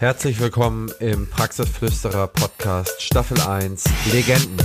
Herzlich willkommen im Praxisflüsterer Podcast Staffel 1 Legenden.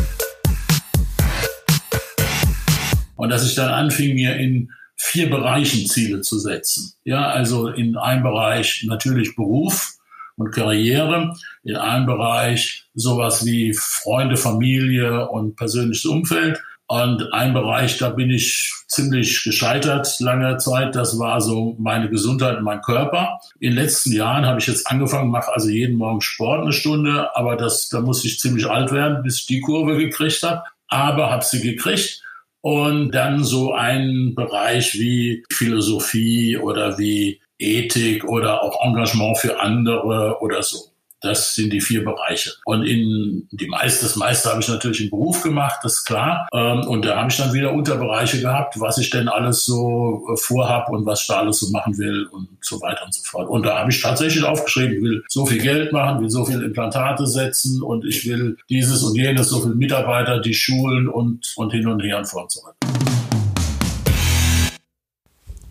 Und dass ich dann anfing, mir in vier Bereichen Ziele zu setzen. Ja, also in einem Bereich natürlich Beruf und Karriere, in einem Bereich sowas wie Freunde, Familie und persönliches Umfeld und ein Bereich, da bin ich ziemlich gescheitert lange Zeit. Das war so meine Gesundheit und mein Körper. In den letzten Jahren habe ich jetzt angefangen, mache also jeden Morgen Sport eine Stunde, aber das, da muss ich ziemlich alt werden, bis ich die Kurve gekriegt habe. Aber habe sie gekriegt. Und dann so ein Bereich wie Philosophie oder wie Ethik oder auch Engagement für andere oder so. Das sind die vier Bereiche. Und in die meiste, das meiste habe ich natürlich im Beruf gemacht, das ist klar. Ähm, und da habe ich dann wieder Unterbereiche gehabt, was ich denn alles so äh, vorhab und was ich da alles so machen will und so weiter und so fort. Und da habe ich tatsächlich aufgeschrieben, ich will so viel Geld machen, will so viel Implantate setzen und ich will dieses und jenes, so viele Mitarbeiter, die Schulen und, und hin und her und vor und zurück.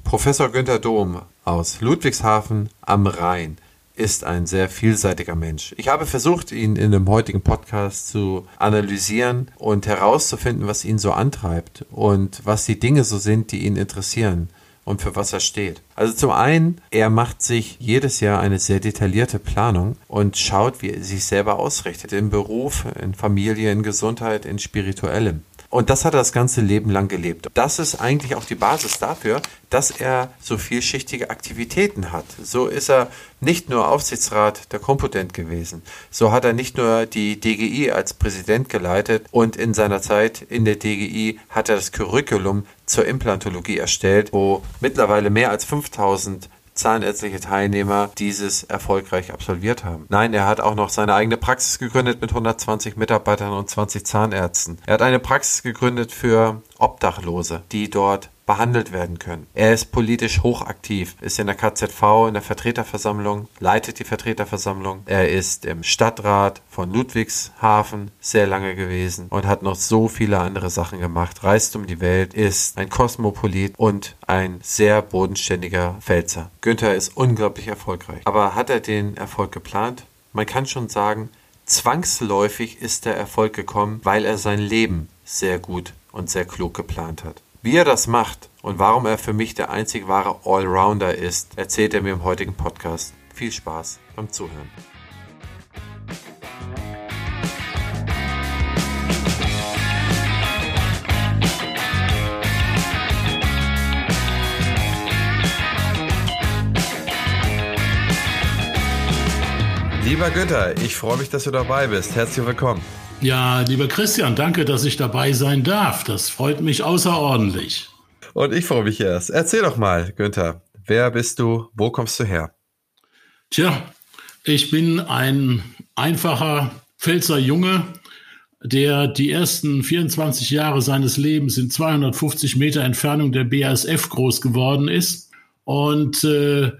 Professor Günter Dom aus Ludwigshafen am Rhein ist ein sehr vielseitiger Mensch. Ich habe versucht, ihn in dem heutigen Podcast zu analysieren und herauszufinden, was ihn so antreibt und was die Dinge so sind, die ihn interessieren und für was er steht. Also zum einen, er macht sich jedes Jahr eine sehr detaillierte Planung und schaut, wie er sich selber ausrichtet. Im Beruf, in Familie, in Gesundheit, in Spirituellem. Und das hat er das ganze Leben lang gelebt. Das ist eigentlich auch die Basis dafür, dass er so vielschichtige Aktivitäten hat. So ist er nicht nur Aufsichtsrat der Kompotent gewesen. So hat er nicht nur die DGI als Präsident geleitet und in seiner Zeit in der DGI hat er das Curriculum zur Implantologie erstellt, wo mittlerweile mehr als 5000 zahnärztliche Teilnehmer dieses erfolgreich absolviert haben. Nein, er hat auch noch seine eigene Praxis gegründet mit 120 Mitarbeitern und 20 Zahnärzten. Er hat eine Praxis gegründet für Obdachlose, die dort behandelt werden können. Er ist politisch hochaktiv, ist in der KZV, in der Vertreterversammlung, leitet die Vertreterversammlung. Er ist im Stadtrat von Ludwigshafen sehr lange gewesen und hat noch so viele andere Sachen gemacht, reist um die Welt, ist ein Kosmopolit und ein sehr bodenständiger Pfälzer. Günther ist unglaublich erfolgreich. Aber hat er den Erfolg geplant? Man kann schon sagen, zwangsläufig ist der Erfolg gekommen, weil er sein Leben sehr gut und sehr klug geplant hat. Wie er das macht und warum er für mich der einzig wahre Allrounder ist, erzählt er mir im heutigen Podcast. Viel Spaß beim Zuhören. Lieber Günther, ich freue mich, dass du dabei bist. Herzlich willkommen. Ja, lieber Christian, danke, dass ich dabei sein darf. Das freut mich außerordentlich. Und ich freue mich erst. Erzähl doch mal, Günther, wer bist du? Wo kommst du her? Tja, ich bin ein einfacher Pfälzer Junge, der die ersten 24 Jahre seines Lebens in 250 Meter Entfernung der BASF groß geworden ist. Und äh,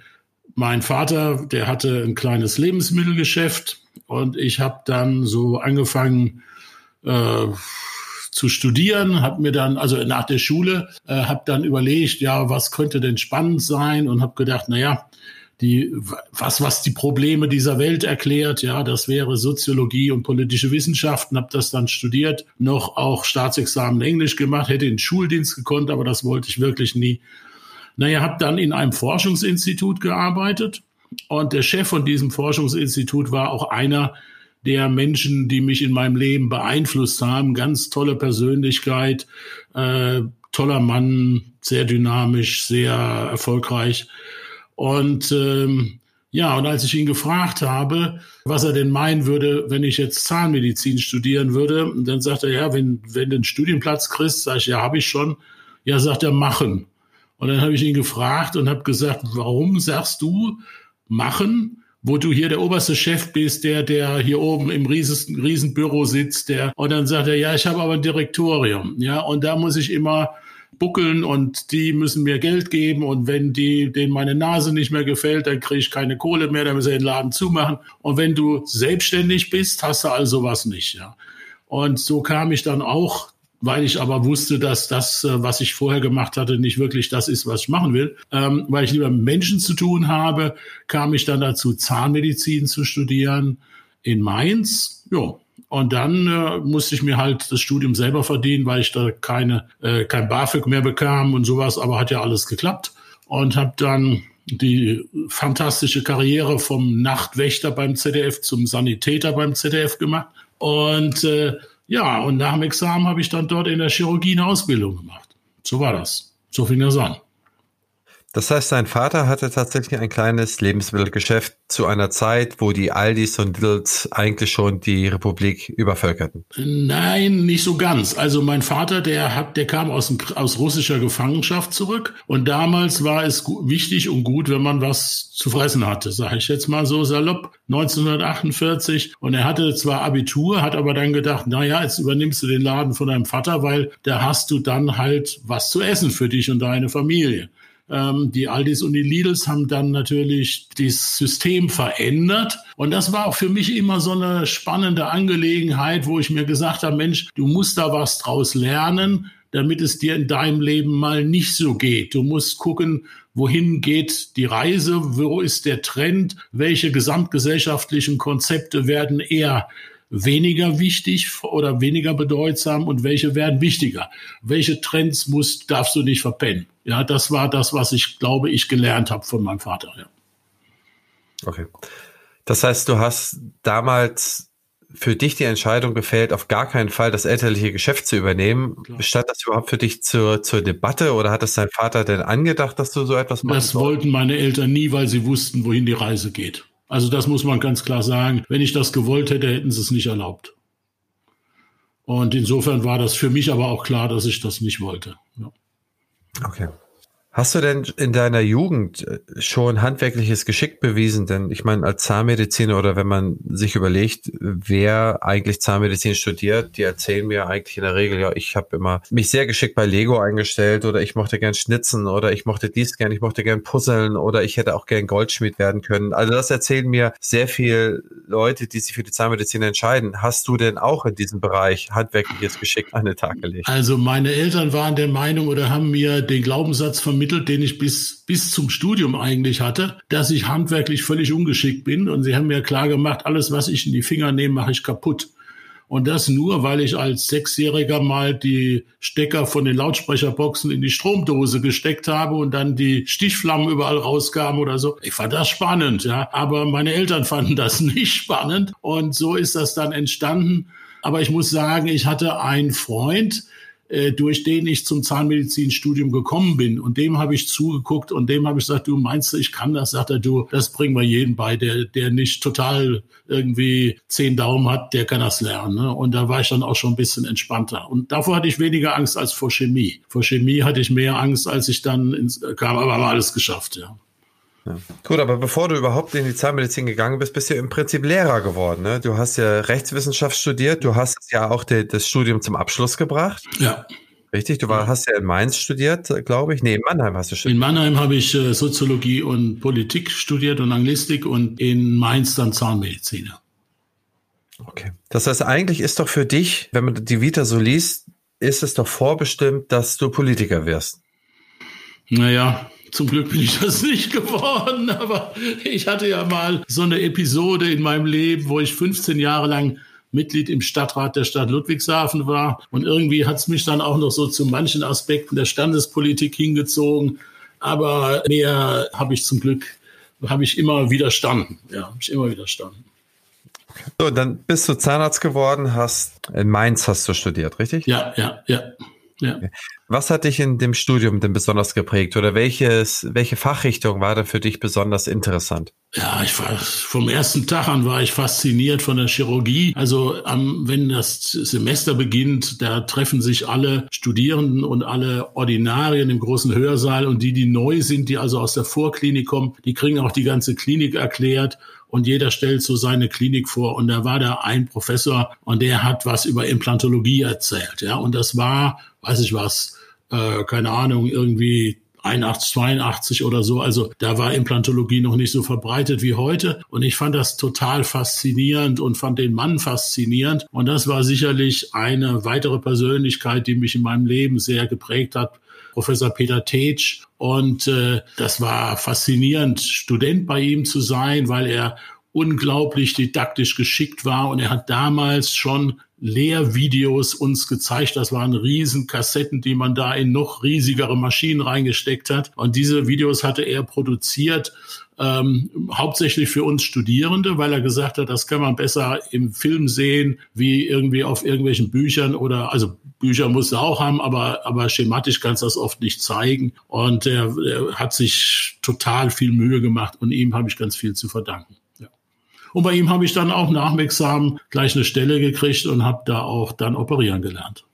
mein Vater, der hatte ein kleines Lebensmittelgeschäft und ich habe dann so angefangen äh, zu studieren, habe mir dann, also nach der Schule, äh, habe dann überlegt, ja, was könnte denn spannend sein und habe gedacht, na ja, die, was, was die Probleme dieser Welt erklärt, ja, das wäre Soziologie und politische Wissenschaften, habe das dann studiert, noch auch Staatsexamen Englisch gemacht, hätte in Schuldienst gekonnt, aber das wollte ich wirklich nie. Naja, habe dann in einem Forschungsinstitut gearbeitet und der Chef von diesem Forschungsinstitut war auch einer der Menschen, die mich in meinem Leben beeinflusst haben. Ganz tolle Persönlichkeit, äh, toller Mann, sehr dynamisch, sehr erfolgreich. Und ähm, ja, und als ich ihn gefragt habe, was er denn meinen würde, wenn ich jetzt Zahnmedizin studieren würde, dann sagt er, ja, wenn, wenn du einen Studienplatz kriegst, sage ich, ja, habe ich schon. Ja, sagt er, machen. Und dann habe ich ihn gefragt und habe gesagt, warum sagst du, machen, wo du hier der oberste Chef bist, der, der hier oben im riesen, Riesenbüro sitzt, der, und dann sagt er, ja, ich habe aber ein Direktorium, ja, und da muss ich immer buckeln und die müssen mir Geld geben und wenn die, denen meine Nase nicht mehr gefällt, dann kriege ich keine Kohle mehr, dann müssen sie den Laden zumachen. Und wenn du selbstständig bist, hast du also was nicht, ja. Und so kam ich dann auch weil ich aber wusste, dass das, äh, was ich vorher gemacht hatte, nicht wirklich das ist, was ich machen will. Ähm, weil ich lieber Menschen zu tun habe, kam ich dann dazu, Zahnmedizin zu studieren in Mainz. Ja, und dann äh, musste ich mir halt das Studium selber verdienen, weil ich da keine äh, kein BAföG mehr bekam und sowas. Aber hat ja alles geklappt und habe dann die fantastische Karriere vom Nachtwächter beim ZDF zum Sanitäter beim ZDF gemacht. Und äh, ja, und nach dem Examen habe ich dann dort in der Chirurgie eine Ausbildung gemacht. So war das. So fing das an. Das heißt, dein Vater hatte tatsächlich ein kleines Lebensmittelgeschäft zu einer Zeit, wo die Aldis und Lidls eigentlich schon die Republik übervölkerten. Nein, nicht so ganz. Also mein Vater, der hat, der kam aus, aus russischer Gefangenschaft zurück und damals war es wichtig und gut, wenn man was zu fressen hatte, sage ich jetzt mal so salopp. 1948 und er hatte zwar Abitur, hat aber dann gedacht, na ja, jetzt übernimmst du den Laden von deinem Vater, weil da hast du dann halt was zu essen für dich und deine Familie. Ähm, die Aldis und die Lidls haben dann natürlich das System verändert. Und das war auch für mich immer so eine spannende Angelegenheit, wo ich mir gesagt habe, Mensch, du musst da was draus lernen, damit es dir in deinem Leben mal nicht so geht. Du musst gucken, wohin geht die Reise, wo ist der Trend, welche gesamtgesellschaftlichen Konzepte werden eher weniger wichtig oder weniger bedeutsam und welche werden wichtiger. Welche Trends musst, darfst du nicht verpennen. Ja, das war das, was ich glaube, ich gelernt habe von meinem Vater. Ja. Okay. Das heißt, du hast damals für dich die Entscheidung gefällt, auf gar keinen Fall das elterliche Geschäft zu übernehmen. Klar. Bestand das überhaupt für dich zur, zur Debatte oder hat es dein Vater denn angedacht, dass du so etwas machst? Das wollten meine Eltern nie, weil sie wussten, wohin die Reise geht. Also das muss man ganz klar sagen. Wenn ich das gewollt hätte, hätten sie es nicht erlaubt. Und insofern war das für mich aber auch klar, dass ich das nicht wollte. Ja. Okay. Hast du denn in deiner Jugend äh, schon handwerkliches Geschick bewiesen? Denn ich meine, als Zahnmediziner oder wenn man sich überlegt, wer eigentlich Zahnmedizin studiert, die erzählen mir eigentlich in der Regel, ja, ich habe immer mich sehr geschickt bei Lego eingestellt oder ich mochte gern schnitzen oder ich mochte dies gern, ich mochte gern puzzeln oder ich hätte auch gern Goldschmied werden können. Also das erzählen mir sehr viele Leute, die sich für die Zahnmedizin entscheiden. Hast du denn auch in diesem Bereich handwerkliches Geschick an den Tag gelegt? Also meine Eltern waren der Meinung oder haben mir den Glaubenssatz vermittelt, vermittelt, den ich bis, bis zum Studium eigentlich hatte, dass ich handwerklich völlig ungeschickt bin. Und sie haben mir klar gemacht, alles, was ich in die Finger nehme, mache ich kaputt. Und das nur, weil ich als Sechsjähriger mal die Stecker von den Lautsprecherboxen in die Stromdose gesteckt habe und dann die Stichflammen überall rauskamen oder so. Ich fand das spannend, ja. Aber meine Eltern fanden das nicht spannend. Und so ist das dann entstanden. Aber ich muss sagen, ich hatte einen Freund, durch den ich zum Zahnmedizinstudium gekommen bin. Und dem habe ich zugeguckt und dem habe ich gesagt, du meinst ich kann das? Sagt er, du, das bringen wir jeden bei, der, der nicht total irgendwie zehn Daumen hat, der kann das lernen. Ne? Und da war ich dann auch schon ein bisschen entspannter. Und davor hatte ich weniger Angst als vor Chemie. Vor Chemie hatte ich mehr Angst, als ich dann ins, kam, aber haben alles geschafft, ja. Ja. Gut, aber bevor du überhaupt in die Zahnmedizin gegangen bist, bist du im Prinzip Lehrer geworden. Ne? Du hast ja Rechtswissenschaft studiert, du hast ja auch de, das Studium zum Abschluss gebracht. Ja. Richtig, du war, hast ja in Mainz studiert, glaube ich. Nee, in Mannheim hast du studiert. In Mannheim habe ich äh, Soziologie und Politik studiert und Anglistik und in Mainz dann Zahnmedizin. Okay. Das heißt, eigentlich ist doch für dich, wenn man die Vita so liest, ist es doch vorbestimmt, dass du Politiker wirst. Naja, zum Glück bin ich das nicht geworden, aber ich hatte ja mal so eine Episode in meinem Leben, wo ich 15 Jahre lang Mitglied im Stadtrat der Stadt Ludwigshafen war. Und irgendwie hat es mich dann auch noch so zu manchen Aspekten der Standespolitik hingezogen. Aber mehr habe ich zum Glück, habe ich immer widerstanden. Ja, habe ich immer widerstanden. So, dann bist du Zahnarzt geworden, hast in Mainz hast du studiert, richtig? Ja, ja, ja. Ja. Was hat dich in dem Studium denn besonders geprägt oder welches, welche Fachrichtung war da für dich besonders interessant? Ja, ich war vom ersten Tag an war ich fasziniert von der Chirurgie. Also ähm, wenn das Semester beginnt, da treffen sich alle Studierenden und alle Ordinarien im großen Hörsaal und die, die neu sind, die also aus der Vorklinik kommen, die kriegen auch die ganze Klinik erklärt und jeder stellt so seine Klinik vor. Und da war da ein Professor und der hat was über Implantologie erzählt. Ja, und das war, weiß ich was, äh, keine Ahnung, irgendwie 81, 82 oder so. Also da war Implantologie noch nicht so verbreitet wie heute. Und ich fand das total faszinierend und fand den Mann faszinierend. Und das war sicherlich eine weitere Persönlichkeit, die mich in meinem Leben sehr geprägt hat. Professor Peter Tetsch. Und äh, das war faszinierend, Student bei ihm zu sein, weil er unglaublich didaktisch geschickt war und er hat damals schon Lehrvideos uns gezeigt. Das waren riesen Kassetten, die man da in noch riesigere Maschinen reingesteckt hat. Und diese Videos hatte er produziert ähm, hauptsächlich für uns Studierende, weil er gesagt hat, das kann man besser im Film sehen, wie irgendwie auf irgendwelchen Büchern oder, also Bücher muss er auch haben, aber, aber schematisch kannst du das oft nicht zeigen. Und er, er hat sich total viel Mühe gemacht und ihm habe ich ganz viel zu verdanken. Und bei ihm habe ich dann auch nach dem Examen gleich eine Stelle gekriegt und habe da auch dann operieren gelernt.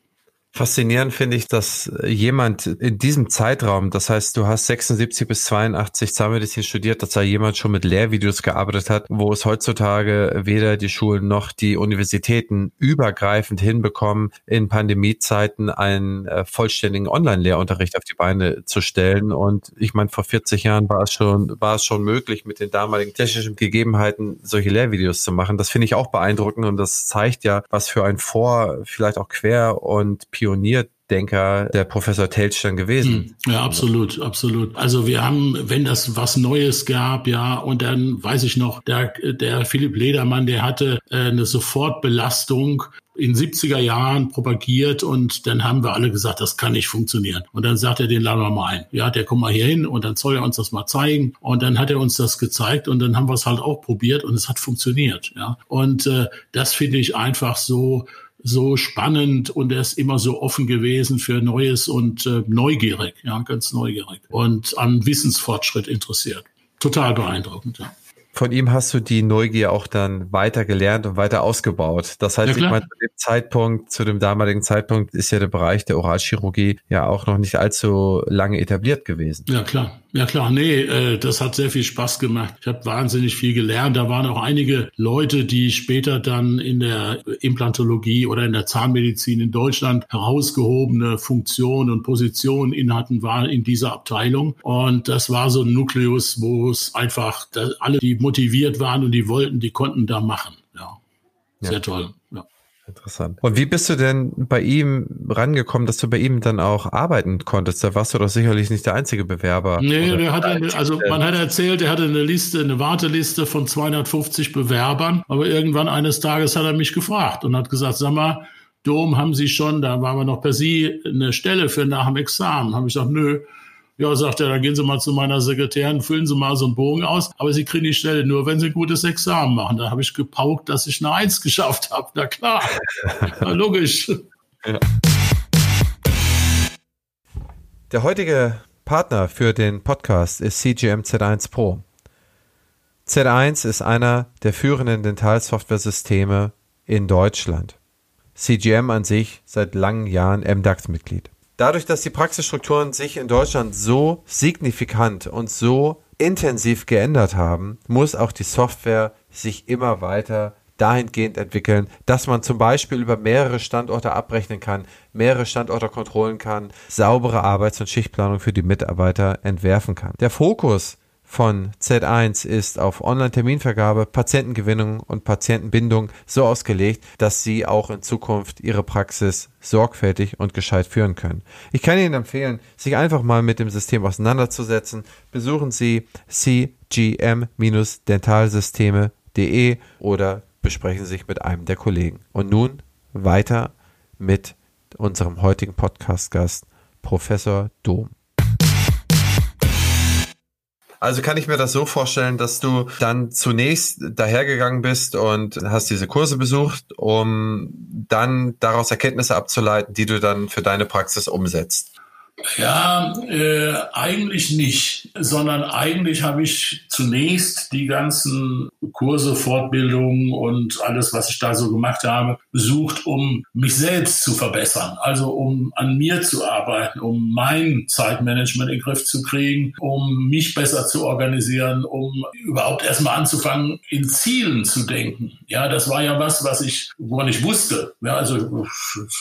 Faszinierend finde ich, dass jemand in diesem Zeitraum, das heißt, du hast 76 bis 82 Zahnmedizin studiert, dass da jemand schon mit Lehrvideos gearbeitet hat, wo es heutzutage weder die Schulen noch die Universitäten übergreifend hinbekommen, in Pandemiezeiten einen äh, vollständigen Online-Lehrunterricht auf die Beine zu stellen. Und ich meine, vor 40 Jahren war es schon, war es schon möglich, mit den damaligen technischen Gegebenheiten solche Lehrvideos zu machen. Das finde ich auch beeindruckend und das zeigt ja, was für ein Vor, vielleicht auch Quer und Pionierdenker der Professor Telsch dann gewesen. Hm. Ja, absolut, absolut. Also wir haben, wenn das was Neues gab, ja, und dann weiß ich noch, der, der Philipp Ledermann, der hatte äh, eine Sofortbelastung in 70er Jahren propagiert und dann haben wir alle gesagt, das kann nicht funktionieren. Und dann sagt er, den laden wir mal ein. Ja, der kommt mal hier hin und dann soll er uns das mal zeigen. Und dann hat er uns das gezeigt und dann haben wir es halt auch probiert und es hat funktioniert. Ja, und äh, das finde ich einfach so so spannend und er ist immer so offen gewesen für Neues und äh, neugierig, ja, ganz neugierig und an Wissensfortschritt interessiert. Total beeindruckend, ja. Von ihm hast du die Neugier auch dann weiter gelernt und weiter ausgebaut. Das heißt, ja, ich meine, zu dem Zeitpunkt, zu dem damaligen Zeitpunkt ist ja der Bereich der Oralchirurgie ja auch noch nicht allzu lange etabliert gewesen. Ja, klar. Ja klar, nee, äh, das hat sehr viel Spaß gemacht. Ich habe wahnsinnig viel gelernt. Da waren auch einige Leute, die später dann in der Implantologie oder in der Zahnmedizin in Deutschland herausgehobene Funktionen und Positionen inhatten, waren in dieser Abteilung. Und das war so ein Nukleus, wo es einfach alle, die motiviert waren und die wollten, die konnten da machen. Ja, sehr ja. toll. Ja. Interessant. Und wie bist du denn bei ihm rangekommen, dass du bei ihm dann auch arbeiten konntest? Da warst du doch sicherlich nicht der einzige Bewerber. Nee, der hatte eine, also man hat erzählt, er hatte eine Liste, eine Warteliste von 250 Bewerbern, aber irgendwann eines Tages hat er mich gefragt und hat gesagt, sag mal, Dom, haben Sie schon, da waren wir noch per Sie, eine Stelle für nach dem Examen? Habe ich gesagt, nö. Ja, sagt er, dann gehen Sie mal zu meiner Sekretärin, füllen Sie mal so einen Bogen aus, aber Sie kriegen die Stelle nur, wenn Sie ein gutes Examen machen. Da habe ich gepaukt, dass ich eine Eins geschafft habe. Na klar, Na, logisch. Ja. Der heutige Partner für den Podcast ist CGM Z1 Pro. Z1 ist einer der führenden Dentalsoftware-Systeme in Deutschland. CGM an sich seit langen Jahren MDAX-Mitglied. Dadurch, dass die Praxisstrukturen sich in Deutschland so signifikant und so intensiv geändert haben, muss auch die Software sich immer weiter dahingehend entwickeln, dass man zum Beispiel über mehrere Standorte abrechnen kann, mehrere Standorte kontrollen kann, saubere Arbeits- und Schichtplanung für die Mitarbeiter entwerfen kann. Der Fokus von Z1 ist auf Online-Terminvergabe, Patientengewinnung und Patientenbindung so ausgelegt, dass Sie auch in Zukunft Ihre Praxis sorgfältig und gescheit führen können. Ich kann Ihnen empfehlen, sich einfach mal mit dem System auseinanderzusetzen. Besuchen Sie cgm-dentalsysteme.de oder besprechen Sie sich mit einem der Kollegen. Und nun weiter mit unserem heutigen Podcast-Gast, Professor Dom. Also kann ich mir das so vorstellen, dass du dann zunächst dahergegangen bist und hast diese Kurse besucht, um dann daraus Erkenntnisse abzuleiten, die du dann für deine Praxis umsetzt. Ja, äh, eigentlich nicht, sondern eigentlich habe ich zunächst die ganzen Kurse, Fortbildungen und alles, was ich da so gemacht habe, besucht, um mich selbst zu verbessern. Also um an mir zu arbeiten, um mein Zeitmanagement in den Griff zu kriegen, um mich besser zu organisieren, um überhaupt erstmal anzufangen, in Zielen zu denken. Ja, das war ja was, was ich, woran ich wusste. Ja, also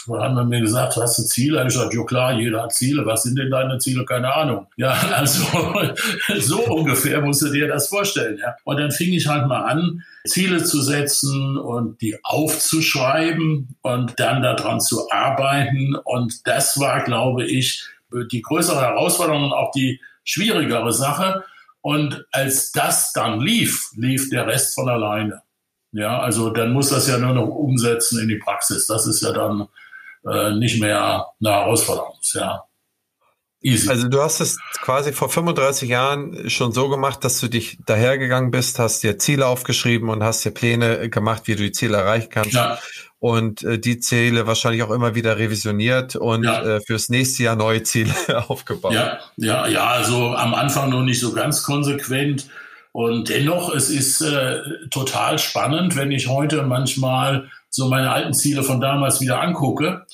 haben wir mir gesagt, hast du Ziele? Ich gesagt, ja klar, jeder hat Ziele Was sind denn deine Ziele? Keine Ahnung. Ja, also so ungefähr musst du dir das vorstellen. Ja. Und dann fing ich halt mal an, Ziele zu setzen und die aufzuschreiben und dann daran zu arbeiten. Und das war, glaube ich, die größere Herausforderung und auch die schwierigere Sache. Und als das dann lief, lief der Rest von alleine. Ja, also dann muss das ja nur noch umsetzen in die Praxis. Das ist ja dann äh, nicht mehr eine Herausforderung. Ja. Easy. Also du hast es quasi vor 35 Jahren schon so gemacht, dass du dich dahergegangen bist, hast dir Ziele aufgeschrieben und hast dir Pläne gemacht, wie du die Ziele erreichen kannst. Ja. Und äh, die Ziele wahrscheinlich auch immer wieder revisioniert und ja. äh, fürs nächste Jahr neue Ziele aufgebaut. Ja, ja, ja, also am Anfang noch nicht so ganz konsequent. Und dennoch, es ist äh, total spannend, wenn ich heute manchmal so meine alten Ziele von damals wieder angucke,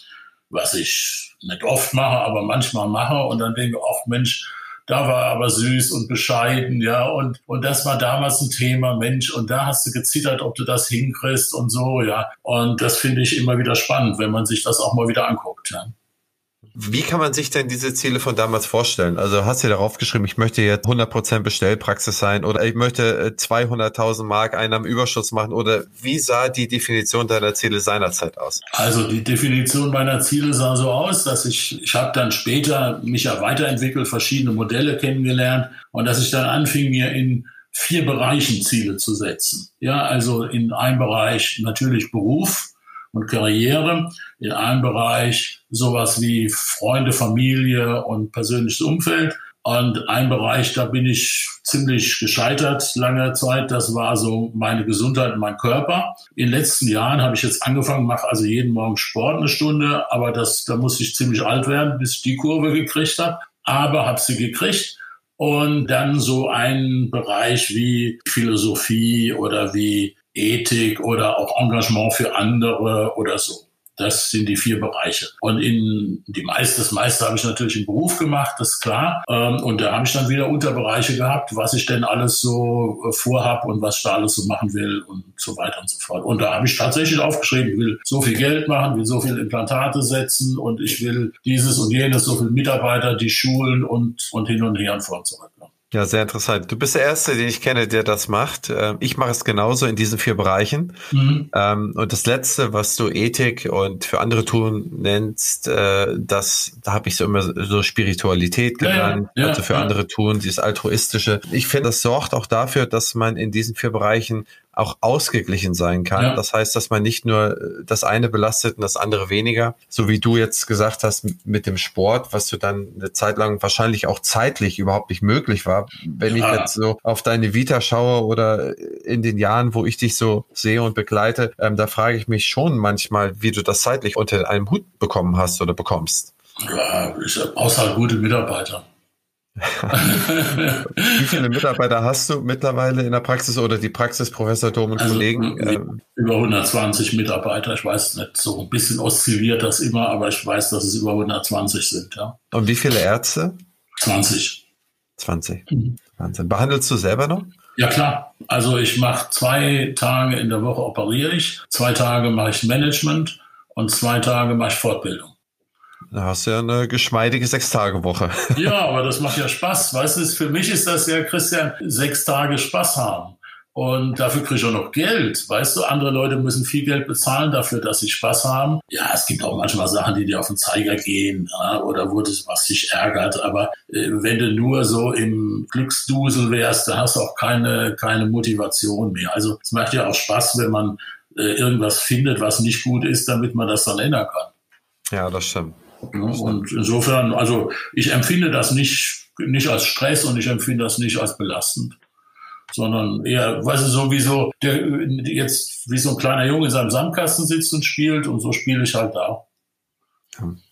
was ich nicht oft mache, aber manchmal mache und dann denke, ach Mensch, da war aber süß und bescheiden, ja, und, und das war damals ein Thema, Mensch, und da hast du gezittert, ob du das hinkriegst und so, ja. Und das finde ich immer wieder spannend, wenn man sich das auch mal wieder anguckt, ja. Wie kann man sich denn diese Ziele von damals vorstellen? Also hast du darauf geschrieben, ich möchte jetzt 100% Bestellpraxis sein oder ich möchte 200.000 äh, Mark Einnahmenüberschuss machen oder wie sah die Definition deiner Ziele seinerzeit aus? Also die Definition meiner Ziele sah so aus, dass ich, ich habe dann später mich ja weiterentwickelt, verschiedene Modelle kennengelernt und dass ich dann anfing, mir in vier Bereichen Ziele zu setzen. Ja, also in einem Bereich natürlich Beruf, und Karriere, in einem Bereich sowas wie Freunde, Familie und persönliches Umfeld. Und ein Bereich, da bin ich ziemlich gescheitert lange Zeit. Das war so meine Gesundheit und mein Körper. In den letzten Jahren habe ich jetzt angefangen, mache also jeden Morgen Sport eine Stunde, aber das, da musste ich ziemlich alt werden, bis ich die Kurve gekriegt habe. Aber habe sie gekriegt. Und dann so ein Bereich wie Philosophie oder wie Ethik oder auch Engagement für andere oder so. Das sind die vier Bereiche. Und in die meiste, das meiste habe ich natürlich im Beruf gemacht, das ist klar. Ähm, und da habe ich dann wieder Unterbereiche gehabt, was ich denn alles so äh, vorhab und was ich da alles so machen will und so weiter und so fort. Und da habe ich tatsächlich aufgeschrieben, ich will so viel Geld machen, will so viele Implantate setzen und ich will dieses und jenes, so viele Mitarbeiter, die schulen und, und hin und her und vor und zurück. Ja, sehr interessant. Du bist der Erste, den ich kenne, der das macht. Ähm, ich mache es genauso in diesen vier Bereichen. Mhm. Ähm, und das Letzte, was du Ethik und für andere tun nennst, äh, das, da habe ich so immer so Spiritualität genannt, ja, ja, also für ja. andere tun, dieses altruistische. Ich finde, das sorgt auch dafür, dass man in diesen vier Bereichen auch ausgeglichen sein kann. Ja. Das heißt, dass man nicht nur äh, das eine belastet und das andere weniger, so wie du jetzt gesagt hast mit dem Sport, was du dann eine Zeit lang wahrscheinlich auch zeitlich überhaupt nicht möglich war. Wenn ja. ich jetzt so auf deine Vita schaue oder in den Jahren, wo ich dich so sehe und begleite, ähm, da frage ich mich schon manchmal, wie du das zeitlich unter einem Hut bekommen hast oder bekommst. Ja, ich brauchst halt gute Mitarbeiter. Wie viele Mitarbeiter hast du mittlerweile in der Praxis oder die Praxis, Professor Dom und also, Kollegen? Ähm, über 120 Mitarbeiter. Ich weiß nicht, so ein bisschen oszilliert das immer, aber ich weiß, dass es über 120 sind. Ja. Und wie viele Ärzte? 20. 20. Mhm. Wahnsinn. Behandelst du selber noch? Ja klar. Also ich mache zwei Tage in der Woche operiere ich, zwei Tage mache ich Management und zwei Tage mache ich Fortbildung. Da hast du ja eine geschmeidige Sechs-Tage-Woche. Ja, aber das macht ja Spaß. Weißt du, für mich ist das ja, Christian, sechs Tage Spaß haben. Und dafür kriege ich auch noch Geld. Weißt du, andere Leute müssen viel Geld bezahlen dafür, dass sie Spaß haben. Ja, es gibt auch manchmal Sachen, die dir auf den Zeiger gehen ja, oder wo das was dich ärgert. Aber äh, wenn du nur so im Glücksdusel wärst, dann hast du auch keine, keine Motivation mehr. Also es macht ja auch Spaß, wenn man äh, irgendwas findet, was nicht gut ist, damit man das dann ändern kann. Ja, das stimmt. Und insofern, also ich empfinde das nicht, nicht als Stress und ich empfinde das nicht als belastend, sondern eher, weißt du, so wie so, der jetzt wie so ein kleiner Junge in seinem Sandkasten sitzt und spielt und so spiele ich halt da.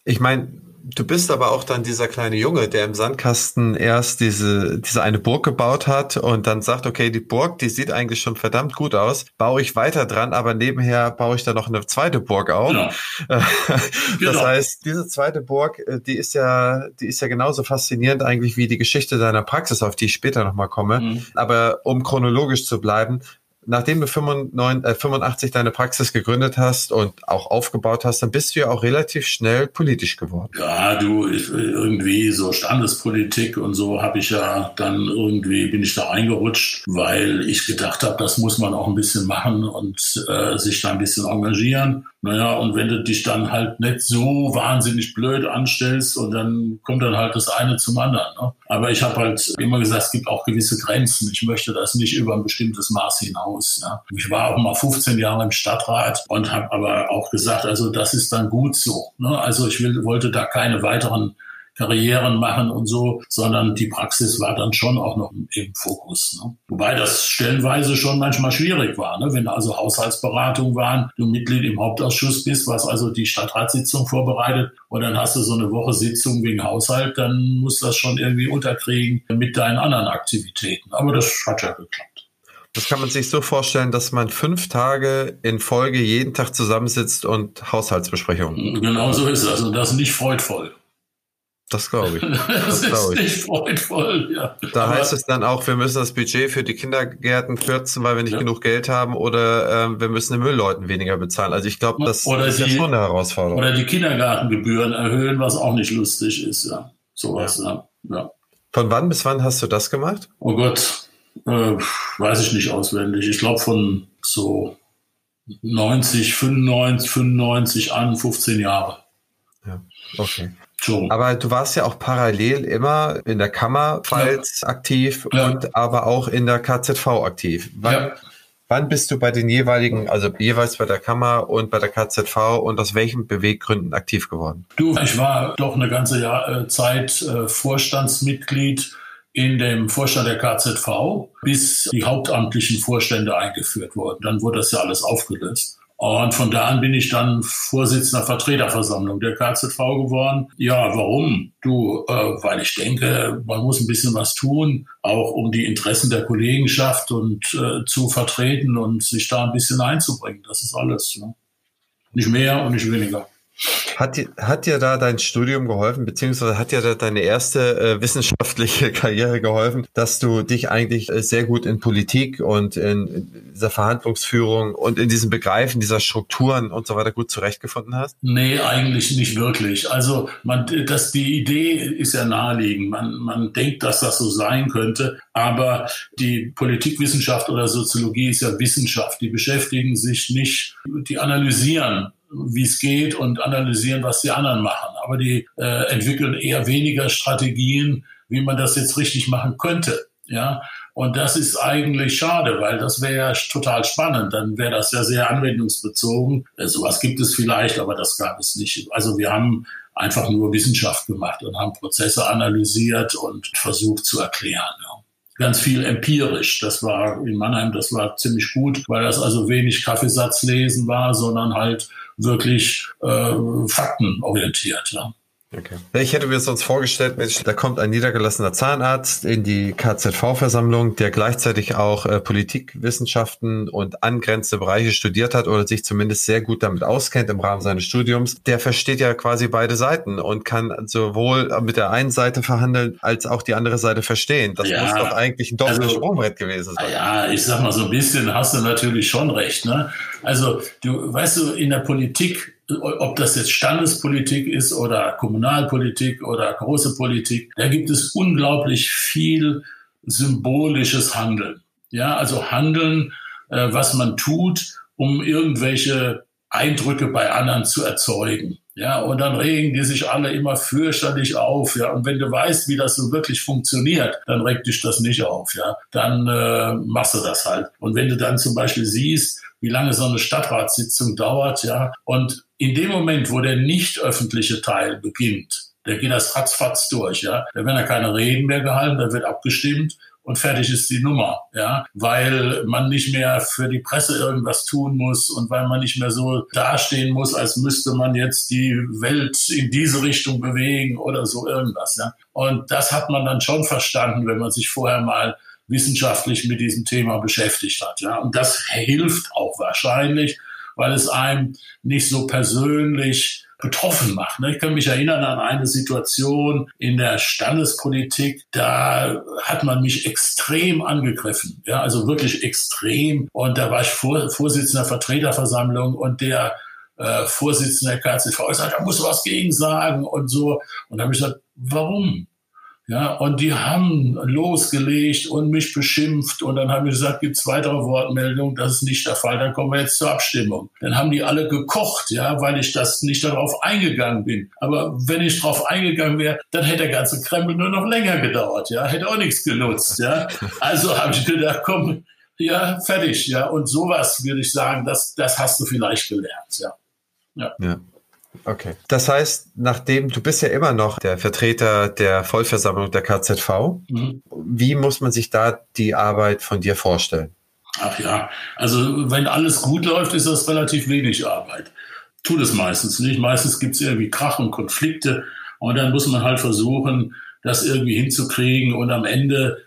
Ich meine, Du bist aber auch dann dieser kleine Junge, der im Sandkasten erst diese, diese eine Burg gebaut hat und dann sagt, okay, die Burg, die sieht eigentlich schon verdammt gut aus, baue ich weiter dran, aber nebenher baue ich da noch eine zweite Burg auf. Genau. das genau. heißt, diese zweite Burg, äh, die ist ja, die ist ja genauso faszinierend eigentlich wie die Geschichte deiner Praxis, auf die ich später nochmal komme. Mhm. Aber um chronologisch zu bleiben, nachdem du 95, äh, 85 deine Praxis gegründet hast und auch aufgebaut hast, dann bist du ja auch relativ schnell politisch geworden. Ja, du, ich, irgendwie so Standespolitik und so habe ich ja dann irgendwie, bin ich da reingerutscht, weil ich gedacht habe, das muss man auch ein bisschen machen und äh, sich da ein bisschen engagieren. Naja, und wenn du dich dann halt nicht so wahnsinnig blöd anstellst und dann kommt dann halt das eine zum anderen. Ne? Aber ich habe halt immer gesagt, es gibt auch gewisse Grenzen. Ich möchte das nicht über ein bestimmtes Maß hinaus. Ja? Ich war auch mal 15 Jahre im Stadtrat und habe aber auch gesagt, also das ist dann gut so. Ne? Also ich will, wollte da keine weiteren Karrieren machen und so, sondern die Praxis war dann schon auch noch im Fokus. Ne? Wobei das stellenweise schon manchmal schwierig war, ne? wenn also Haushaltsberatungen waren, du Mitglied im Hauptausschuss bist, was also die Stadtratssitzung vorbereitet und dann hast du so eine Woche Sitzung wegen Haushalt, dann musst du das schon irgendwie unterkriegen mit deinen anderen Aktivitäten. Aber das hat ja geklappt. Das kann man sich so vorstellen, dass man fünf Tage in Folge jeden Tag zusammensitzt und Haushaltsbesprechungen. Genau so ist es. Also das nicht freudvoll. Das glaube ich. Das, das ist nicht freudvoll, ja. Da Aber heißt es dann auch, wir müssen das Budget für die Kindergärten kürzen, weil wir nicht ja. genug Geld haben oder äh, wir müssen den Müllleuten weniger bezahlen. Also ich glaube, das oder ist die, ja schon eine Herausforderung. Oder die Kindergartengebühren erhöhen, was auch nicht lustig ist, ja. Sowas, ja. ja. Von wann bis wann hast du das gemacht? Oh Gott, äh, weiß ich nicht auswendig. Ich glaube von so 90, 95, 95 an, 15 Jahre. Ja, okay. So. Aber du warst ja auch parallel immer in der Kammerpfalz ja. aktiv ja. und aber auch in der KZV aktiv. Wann, ja. wann bist du bei den jeweiligen, also jeweils bei der Kammer und bei der KZV und aus welchen Beweggründen aktiv geworden? Du, ich war doch eine ganze Jahr, äh, Zeit äh, Vorstandsmitglied in dem Vorstand der KZV, bis die hauptamtlichen Vorstände eingeführt wurden. Dann wurde das ja alles aufgelöst. Und von da an bin ich dann Vorsitzender Vertreterversammlung der KZV geworden. Ja, warum? Du, äh, weil ich denke, man muss ein bisschen was tun, auch um die Interessen der Kollegenschaft und äh, zu vertreten und sich da ein bisschen einzubringen. Das ist alles. Ne? Nicht mehr und nicht weniger. Hat dir, hat dir da dein Studium geholfen, beziehungsweise hat dir da deine erste äh, wissenschaftliche Karriere geholfen, dass du dich eigentlich äh, sehr gut in Politik und in dieser Verhandlungsführung und in diesem Begreifen dieser Strukturen und so weiter gut zurechtgefunden hast? Nee, eigentlich nicht wirklich. Also man, das, die Idee ist ja naheliegend. Man, man denkt, dass das so sein könnte, aber die Politikwissenschaft oder Soziologie ist ja Wissenschaft. Die beschäftigen sich nicht, die analysieren wie es geht und analysieren, was die anderen machen. Aber die äh, entwickeln eher weniger Strategien, wie man das jetzt richtig machen könnte. Ja, und das ist eigentlich schade, weil das wäre ja total spannend. Dann wäre das ja sehr anwendungsbezogen. Äh, sowas gibt es vielleicht, aber das gab es nicht. Also wir haben einfach nur Wissenschaft gemacht und haben Prozesse analysiert und versucht zu erklären. Ja. Ganz viel empirisch. Das war in Mannheim, das war ziemlich gut, weil das also wenig Kaffeesatzlesen war, sondern halt wirklich äh, faktenorientiert. Ja. Okay. Ich hätte mir sonst vorgestellt, Mensch, da kommt ein niedergelassener Zahnarzt in die KZV-Versammlung, der gleichzeitig auch äh, Politikwissenschaften und angrenzende Bereiche studiert hat oder sich zumindest sehr gut damit auskennt im Rahmen seines Studiums. Der versteht ja quasi beide Seiten und kann sowohl mit der einen Seite verhandeln als auch die andere Seite verstehen. Das ja, muss doch eigentlich ein doppeltes also, Sprungbrett gewesen sein. Ja, ich sag mal, so ein bisschen hast du natürlich schon recht. Ne? Also, du weißt du, in der Politik ob das jetzt Standespolitik ist oder Kommunalpolitik oder große Politik, da gibt es unglaublich viel symbolisches Handeln. Ja, also Handeln, äh, was man tut, um irgendwelche Eindrücke bei anderen zu erzeugen. Ja, und dann regen die sich alle immer fürchterlich auf. Ja, und wenn du weißt, wie das so wirklich funktioniert, dann regt dich das nicht auf. Ja, dann äh, machst du das halt. Und wenn du dann zum Beispiel siehst, wie lange so eine Stadtratssitzung dauert, ja, und in dem Moment, wo der nicht öffentliche Teil beginnt, der geht das ratzfatz durch, ja. Da werden ja keine Reden mehr gehalten, da wird abgestimmt und fertig ist die Nummer, ja, weil man nicht mehr für die Presse irgendwas tun muss und weil man nicht mehr so dastehen muss, als müsste man jetzt die Welt in diese Richtung bewegen oder so irgendwas, ja. Und das hat man dann schon verstanden, wenn man sich vorher mal wissenschaftlich mit diesem Thema beschäftigt hat, ja. Und das hilft auch wahrscheinlich, weil es einem nicht so persönlich betroffen macht. Ne? Ich kann mich erinnern an eine Situation in der Standespolitik, da hat man mich extrem angegriffen, ja, also wirklich extrem. Und da war ich Vor Vorsitzender Vertreterversammlung und der äh, Vorsitzende der KZV sagt, da muss was gegen sagen und so. Und da habe ich gesagt, warum? Ja, und die haben losgelegt und mich beschimpft und dann haben wir gesagt, gibt es weitere Wortmeldungen? Das ist nicht der Fall, dann kommen wir jetzt zur Abstimmung. Dann haben die alle gekocht, ja, weil ich das nicht darauf eingegangen bin. Aber wenn ich darauf eingegangen wäre, dann hätte der ganze Krempel nur noch länger gedauert, ja, hätte auch nichts genutzt, ja. Also habe ich gedacht, komm, ja, fertig, ja. Und sowas würde ich sagen, das, das hast du vielleicht gelernt, ja. Ja. ja. Okay. Das heißt, nachdem du bist ja immer noch der Vertreter der Vollversammlung der KZV, mhm. wie muss man sich da die Arbeit von dir vorstellen? Ach ja, also wenn alles gut läuft, ist das relativ wenig Arbeit. Tut es meistens nicht. Meistens gibt es irgendwie Krach und Konflikte und dann muss man halt versuchen, das irgendwie hinzukriegen und am Ende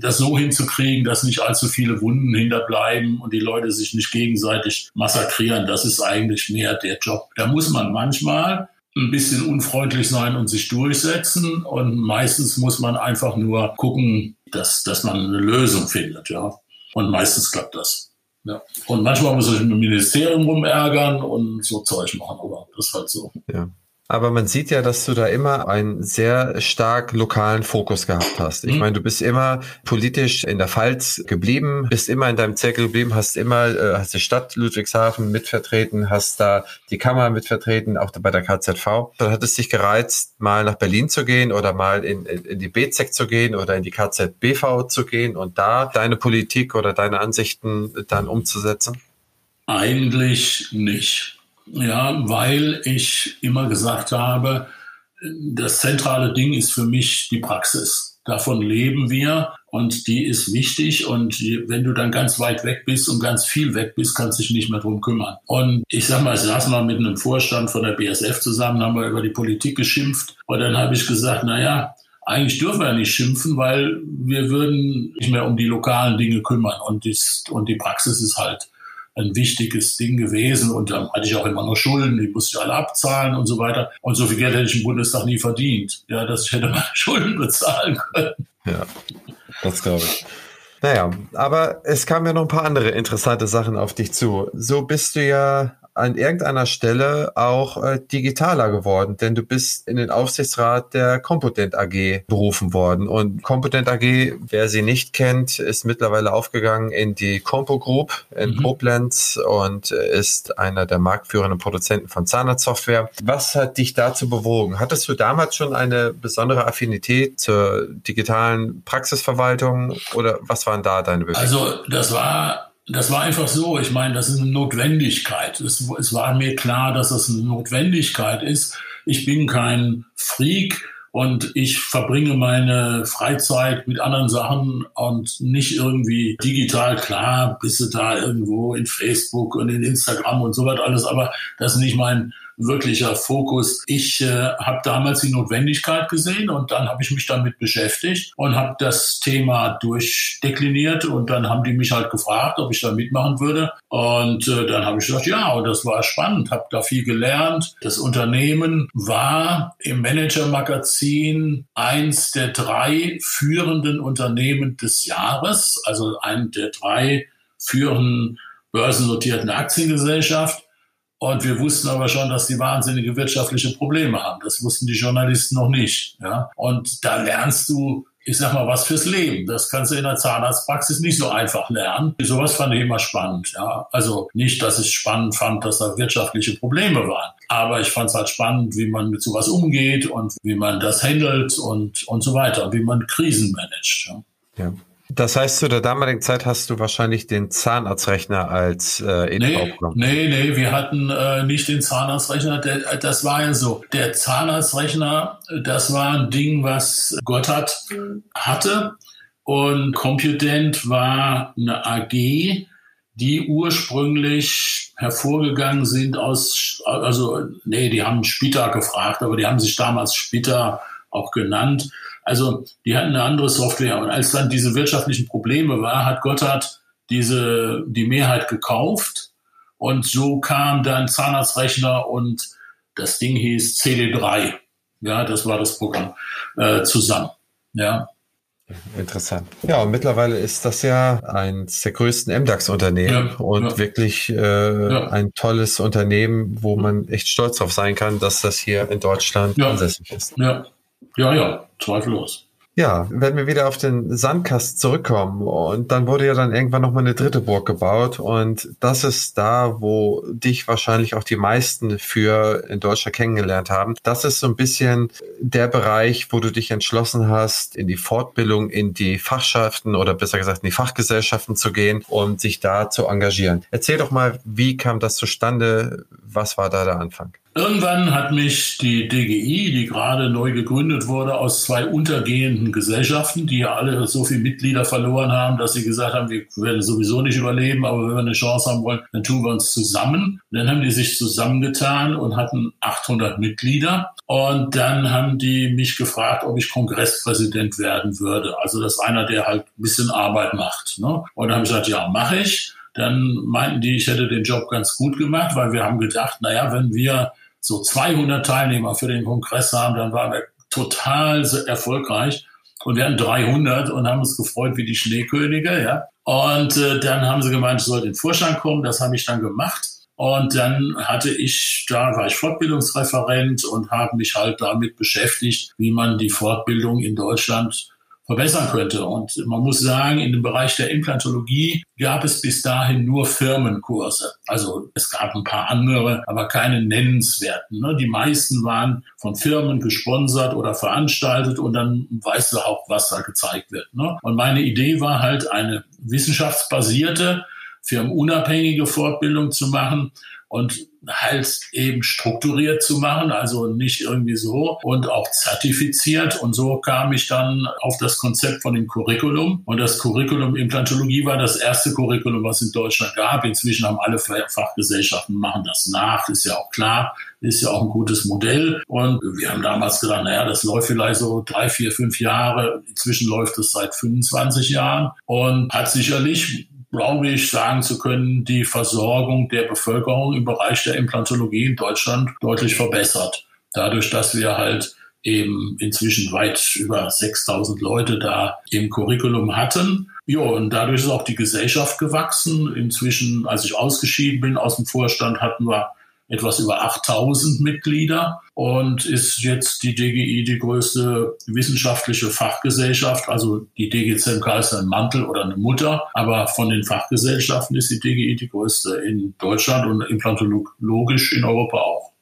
das so hinzukriegen, dass nicht allzu viele Wunden hinterbleiben und die Leute sich nicht gegenseitig massakrieren, das ist eigentlich mehr der Job. Da muss man manchmal ein bisschen unfreundlich sein und sich durchsetzen und meistens muss man einfach nur gucken, dass, dass man eine Lösung findet, ja. Und meistens klappt das. Ja. Und manchmal muss ich im Ministerium rumärgern und so Zeug machen, aber das ist halt so. Ja. Aber man sieht ja, dass du da immer einen sehr stark lokalen Fokus gehabt hast. Ich mhm. meine, du bist immer politisch in der Pfalz geblieben, bist immer in deinem Zirkel geblieben, hast immer, äh, hast die Stadt Ludwigshafen mitvertreten, hast da die Kammer mitvertreten, auch bei der KZV. Dann hat es dich gereizt, mal nach Berlin zu gehen oder mal in, in, in die BZEC zu gehen oder in die KZBV zu gehen und da deine Politik oder deine Ansichten dann umzusetzen? Eigentlich nicht. Ja, weil ich immer gesagt habe, das zentrale Ding ist für mich die Praxis. Davon leben wir und die ist wichtig. Und wenn du dann ganz weit weg bist und ganz viel weg bist, kannst du dich nicht mehr drum kümmern. Und ich sag mal, ich saß mal mit einem Vorstand von der BSF zusammen, haben wir über die Politik geschimpft. Und dann habe ich gesagt, na ja, eigentlich dürfen wir nicht schimpfen, weil wir würden nicht mehr um die lokalen Dinge kümmern. Und, dies, und die Praxis ist halt ein wichtiges Ding gewesen. Und dann hatte ich auch immer noch Schulden, die musste ich alle abzahlen und so weiter. Und so viel Geld hätte ich im Bundestag nie verdient, ja, dass ich hätte meine Schulden bezahlen können. Ja, das glaube ich. Naja, aber es kamen ja noch ein paar andere interessante Sachen auf dich zu. So bist du ja an irgendeiner Stelle auch äh, digitaler geworden, denn du bist in den Aufsichtsrat der Compotent AG berufen worden. Und Compotent AG, wer sie nicht kennt, ist mittlerweile aufgegangen in die Compo Group in mhm. Koblenz und ist einer der marktführenden Produzenten von Zahnarztsoftware. Was hat dich dazu bewogen? Hattest du damals schon eine besondere Affinität zur digitalen Praxisverwaltung oder was waren da deine Bewegungen? Also das war das war einfach so. Ich meine, das ist eine Notwendigkeit. Es, es, war mir klar, dass das eine Notwendigkeit ist. Ich bin kein Freak und ich verbringe meine Freizeit mit anderen Sachen und nicht irgendwie digital. Klar, bist du da irgendwo in Facebook und in Instagram und so was alles, aber das ist nicht mein wirklicher Fokus. Ich äh, habe damals die Notwendigkeit gesehen und dann habe ich mich damit beschäftigt und habe das Thema durchdekliniert und dann haben die mich halt gefragt, ob ich da mitmachen würde. Und äh, dann habe ich gesagt, ja, und das war spannend, habe da viel gelernt. Das Unternehmen war im Manager-Magazin eins der drei führenden Unternehmen des Jahres, also ein der drei führenden börsennotierten Aktiengesellschaft. Und wir wussten aber schon, dass die wahnsinnige wirtschaftliche Probleme haben. Das wussten die Journalisten noch nicht. Ja? Und da lernst du, ich sag mal, was fürs Leben. Das kannst du in der Zahnarztpraxis nicht so einfach lernen. Sowas fand ich immer spannend. Ja? Also nicht, dass ich spannend fand, dass da wirtschaftliche Probleme waren. Aber ich fand es halt spannend, wie man mit sowas umgeht und wie man das handelt und, und so weiter, wie man Krisen managt. Ja. ja. Das heißt, zu der damaligen Zeit hast du wahrscheinlich den Zahnarztrechner als äh, in nee, nee, nee, wir hatten äh, nicht den Zahnarztrechner. Der, das war ja so. Der Zahnarztrechner, das war ein Ding, was Gotthard hatte. Und Compudent war eine AG, die ursprünglich hervorgegangen sind aus, also, nee, die haben Spitter gefragt, aber die haben sich damals Spitter auch genannt. Also die hatten eine andere Software. Und als dann diese wirtschaftlichen Probleme war, hat Gotthard diese, die Mehrheit gekauft Und so kam dann Zahnarztrechner und das Ding hieß CD3. Ja, das war das Programm äh, zusammen. Ja. Interessant. Ja, und mittlerweile ist das ja eines der größten MDAX-Unternehmen ja, und ja. wirklich äh, ja. ein tolles Unternehmen, wo man echt stolz drauf sein kann, dass das hier in Deutschland ansässig ist. Ja, ja, ja, zweifellos. Ja, wenn wir wieder auf den Sandkast zurückkommen und dann wurde ja dann irgendwann nochmal eine dritte Burg gebaut und das ist da, wo dich wahrscheinlich auch die meisten für in Deutschland kennengelernt haben. Das ist so ein bisschen der Bereich, wo du dich entschlossen hast, in die Fortbildung, in die Fachschaften oder besser gesagt in die Fachgesellschaften zu gehen und sich da zu engagieren. Erzähl doch mal, wie kam das zustande? Was war da der Anfang? Irgendwann hat mich die DGI, die gerade neu gegründet wurde, aus zwei untergehenden Gesellschaften, die ja alle so viele Mitglieder verloren haben, dass sie gesagt haben, wir werden sowieso nicht überleben, aber wenn wir eine Chance haben wollen, dann tun wir uns zusammen. Und dann haben die sich zusammengetan und hatten 800 Mitglieder. Und dann haben die mich gefragt, ob ich Kongresspräsident werden würde. Also das ist einer, der halt ein bisschen Arbeit macht. Ne? Und dann habe ich gesagt, ja, mache ich. Dann meinten die, ich hätte den Job ganz gut gemacht, weil wir haben gedacht, naja, wenn wir so 200 Teilnehmer für den Kongress haben, dann waren wir total erfolgreich. Und wir hatten 300 und haben uns gefreut wie die Schneekönige, ja. Und äh, dann haben sie gemeint, ich soll in den Vorstand kommen. Das habe ich dann gemacht. Und dann hatte ich, da war ich Fortbildungsreferent und habe mich halt damit beschäftigt, wie man die Fortbildung in Deutschland verbessern könnte. Und man muss sagen, in dem Bereich der Implantologie gab es bis dahin nur Firmenkurse. Also es gab ein paar andere, aber keine nennenswerten. Ne? Die meisten waren von Firmen gesponsert oder veranstaltet und dann weißt du auch, was da gezeigt wird. Ne? Und meine Idee war halt eine wissenschaftsbasierte, firmenunabhängige Fortbildung zu machen und halt eben strukturiert zu machen, also nicht irgendwie so und auch zertifiziert. Und so kam ich dann auf das Konzept von dem Curriculum. Und das Curriculum Implantologie war das erste Curriculum, was in Deutschland gab. Inzwischen haben alle Fachgesellschaften machen das nach, ist ja auch klar, ist ja auch ein gutes Modell. Und wir haben damals gedacht, naja, das läuft vielleicht so drei, vier, fünf Jahre. Inzwischen läuft es seit 25 Jahren und hat sicherlich glaube ich, sagen zu können, die Versorgung der Bevölkerung im Bereich der Implantologie in Deutschland deutlich verbessert. Dadurch, dass wir halt eben inzwischen weit über 6000 Leute da im Curriculum hatten. Ja, und dadurch ist auch die Gesellschaft gewachsen. Inzwischen, als ich ausgeschieden bin aus dem Vorstand, hatten wir etwas über 8000 Mitglieder und ist jetzt die DGI die größte wissenschaftliche Fachgesellschaft. Also die DGZMK ist ein Mantel oder eine Mutter, aber von den Fachgesellschaften ist die DGI die größte in Deutschland und implantologisch in Europa auch.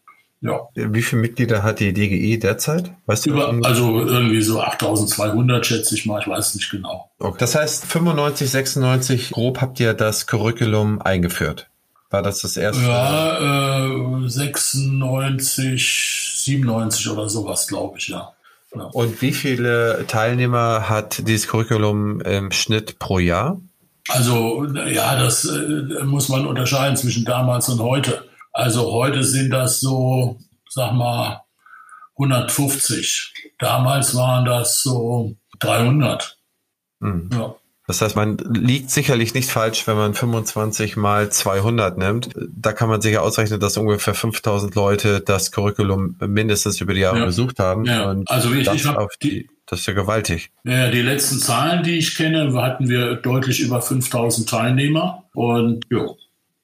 Ja. Wie viele Mitglieder hat die DGI derzeit? Weißt du Über, also irgendwie so 8200 schätze ich mal, ich weiß es nicht genau. Okay. Das heißt 95, 96 grob habt ihr das Curriculum eingeführt. War das das erste? Ja, äh, 96, 97 oder sowas, glaube ich, ja. ja. Und wie viele Teilnehmer hat dieses Curriculum im Schnitt pro Jahr? Also, ja, das äh, muss man unterscheiden zwischen damals und heute. Also heute sind das so, sag mal, 150. Damals waren das so 300. Mhm. Ja. Das heißt, man liegt sicherlich nicht falsch, wenn man 25 mal 200 nimmt. Da kann man sicher ausrechnen, dass ungefähr 5000 Leute das Curriculum mindestens über die Jahre ja. besucht haben. Ja. Und also ich, ich habe die, das ist ja gewaltig. Ja, die letzten Zahlen, die ich kenne, hatten wir deutlich über 5000 Teilnehmer. Und ja,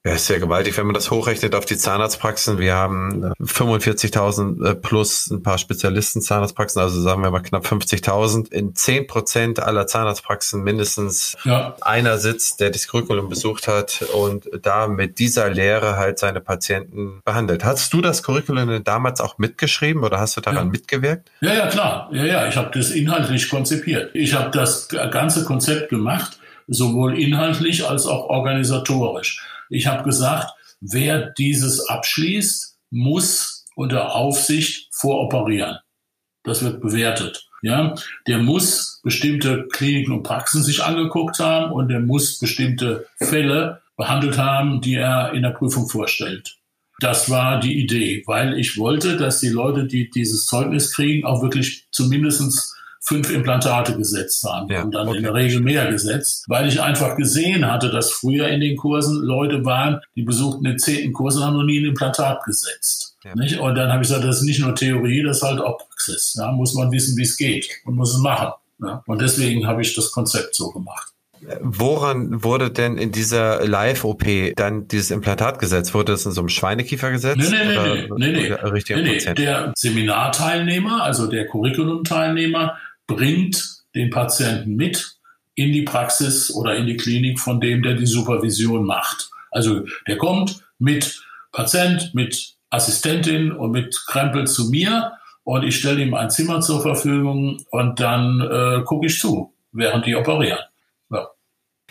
ja, ist sehr gewaltig, wenn man das hochrechnet auf die Zahnarztpraxen. Wir haben 45.000 äh, plus ein paar Spezialisten Zahnarztpraxen, also sagen wir mal knapp 50.000. In 10 Prozent aller Zahnarztpraxen mindestens ja. einer sitzt, der das Curriculum besucht hat und da mit dieser Lehre halt seine Patienten behandelt. Hast du das Curriculum damals auch mitgeschrieben oder hast du daran ja. mitgewirkt? Ja, ja, klar. Ja, ja, ich habe das inhaltlich konzipiert. Ich habe das ganze Konzept gemacht, sowohl inhaltlich als auch organisatorisch. Ich habe gesagt, wer dieses abschließt, muss unter Aufsicht voroperieren. Das wird bewertet. Ja, der muss bestimmte Kliniken und Praxen sich angeguckt haben und der muss bestimmte Fälle behandelt haben, die er in der Prüfung vorstellt. Das war die Idee, weil ich wollte, dass die Leute, die dieses Zeugnis kriegen, auch wirklich zumindest fünf Implantate gesetzt haben ja, und dann okay. in der Regel mehr gesetzt, weil ich einfach gesehen hatte, dass früher in den Kursen Leute waren, die besuchten den zehnten Kurs und haben noch nie ein Implantat gesetzt. Ja. Und dann habe ich gesagt, das ist nicht nur Theorie, das ist halt auch Praxis. Da muss man wissen, wie es geht und muss es machen. Ja? Und deswegen habe ich das Konzept so gemacht. Woran wurde denn in dieser Live-OP dann dieses Implantat gesetzt? Wurde das in so einem Schweinekiefer gesetzt? Nee, nee, nee, nee, nee, nee. nee, nee. Der Seminarteilnehmer, also der Curriculum-Teilnehmer, bringt den Patienten mit in die Praxis oder in die Klinik von dem, der die Supervision macht. Also der kommt mit Patient, mit Assistentin und mit Krempel zu mir und ich stelle ihm ein Zimmer zur Verfügung und dann äh, gucke ich zu, während die operieren.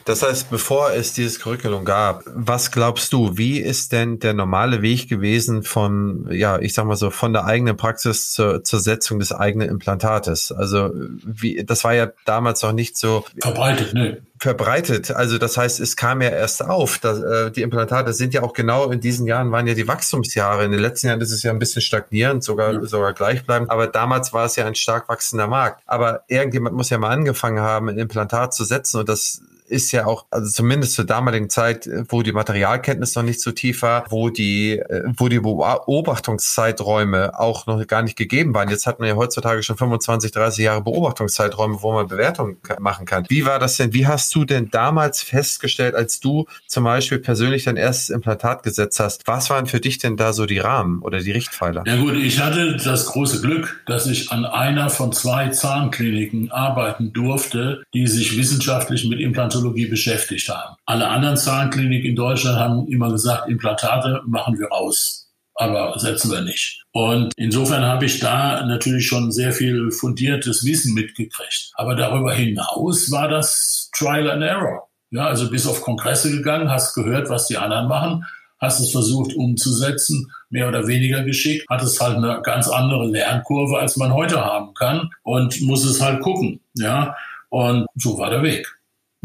Das heißt, bevor es dieses Curriculum gab, was glaubst du, wie ist denn der normale Weg gewesen von, ja, ich sag mal so, von der eigenen Praxis zur, zur Setzung des eigenen Implantates? Also, wie, das war ja damals noch nicht so verbreitet, ne? Verbreitet. Also, das heißt, es kam ja erst auf. Dass, äh, die Implantate sind ja auch genau in diesen Jahren waren ja die Wachstumsjahre. In den letzten Jahren ist es ja ein bisschen stagnierend, sogar, ja. sogar gleichbleibend. Aber damals war es ja ein stark wachsender Markt. Aber irgendjemand muss ja mal angefangen haben, ein Implantat zu setzen und das ist ja auch, also zumindest zur damaligen Zeit, wo die Materialkenntnis noch nicht so tief war, wo die, äh, wo die Beobachtungszeiträume auch noch gar nicht gegeben waren. Jetzt hat man ja heutzutage schon 25, 30 Jahre Beobachtungszeiträume, wo man Bewertungen machen kann. Wie war das denn? Wie hast du denn damals festgestellt, als du zum Beispiel persönlich dein erstes Implantat gesetzt hast? Was waren für dich denn da so die Rahmen oder die Richtpfeiler? Ja gut, ich hatte das große Glück, dass ich an einer von zwei Zahnkliniken arbeiten durfte, die sich wissenschaftlich mit Implantaten Implantologie beschäftigt haben. Alle anderen Zahnkliniken in Deutschland haben immer gesagt, Implantate machen wir aus, aber setzen wir nicht. Und insofern habe ich da natürlich schon sehr viel fundiertes Wissen mitgekriegt. Aber darüber hinaus war das Trial and Error. Ja, also bis auf Kongresse gegangen, hast gehört, was die anderen machen, hast es versucht umzusetzen, mehr oder weniger geschickt, hat es halt eine ganz andere Lernkurve, als man heute haben kann und muss es halt gucken. Ja, und so war der Weg.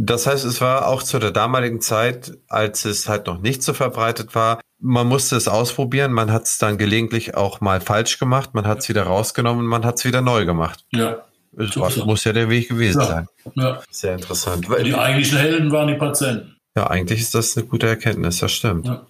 Das heißt, es war auch zu der damaligen Zeit, als es halt noch nicht so verbreitet war, man musste es ausprobieren, man hat es dann gelegentlich auch mal falsch gemacht, man hat es wieder rausgenommen, man hat es wieder neu gemacht. Ja. Das muss ja der Weg gewesen ja. sein. Ja. Sehr interessant. Die eigentlichen Helden waren die Patienten. Ja, eigentlich ist das eine gute Erkenntnis, das stimmt. Ja.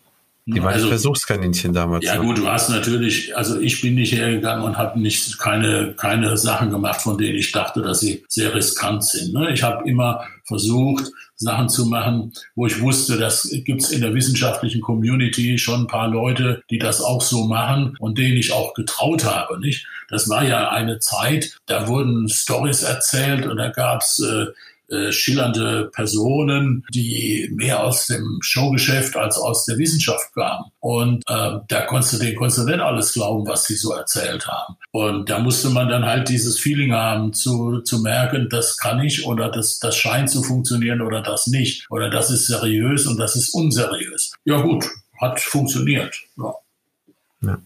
Die waren also, Versuchskaninchen damals. Ja gut, du hast natürlich, also ich bin nicht hergegangen und habe nicht keine, keine Sachen gemacht, von denen ich dachte, dass sie sehr riskant sind. Ne? Ich habe immer versucht, Sachen zu machen, wo ich wusste, das gibt's in der wissenschaftlichen Community schon ein paar Leute, die das auch so machen und denen ich auch getraut habe. Nicht? Das war ja eine Zeit, da wurden Stories erzählt und da gab's äh, äh, schillernde Personen, die mehr aus dem Showgeschäft als aus der Wissenschaft kamen. Und äh, da konntest du, denen konntest du nicht alles glauben, was sie so erzählt haben. Und da musste man dann halt dieses Feeling haben, zu, zu merken, das kann ich oder das, das scheint zu funktionieren oder das nicht. Oder das ist seriös und das ist unseriös. Ja gut, hat funktioniert. Ja. ja.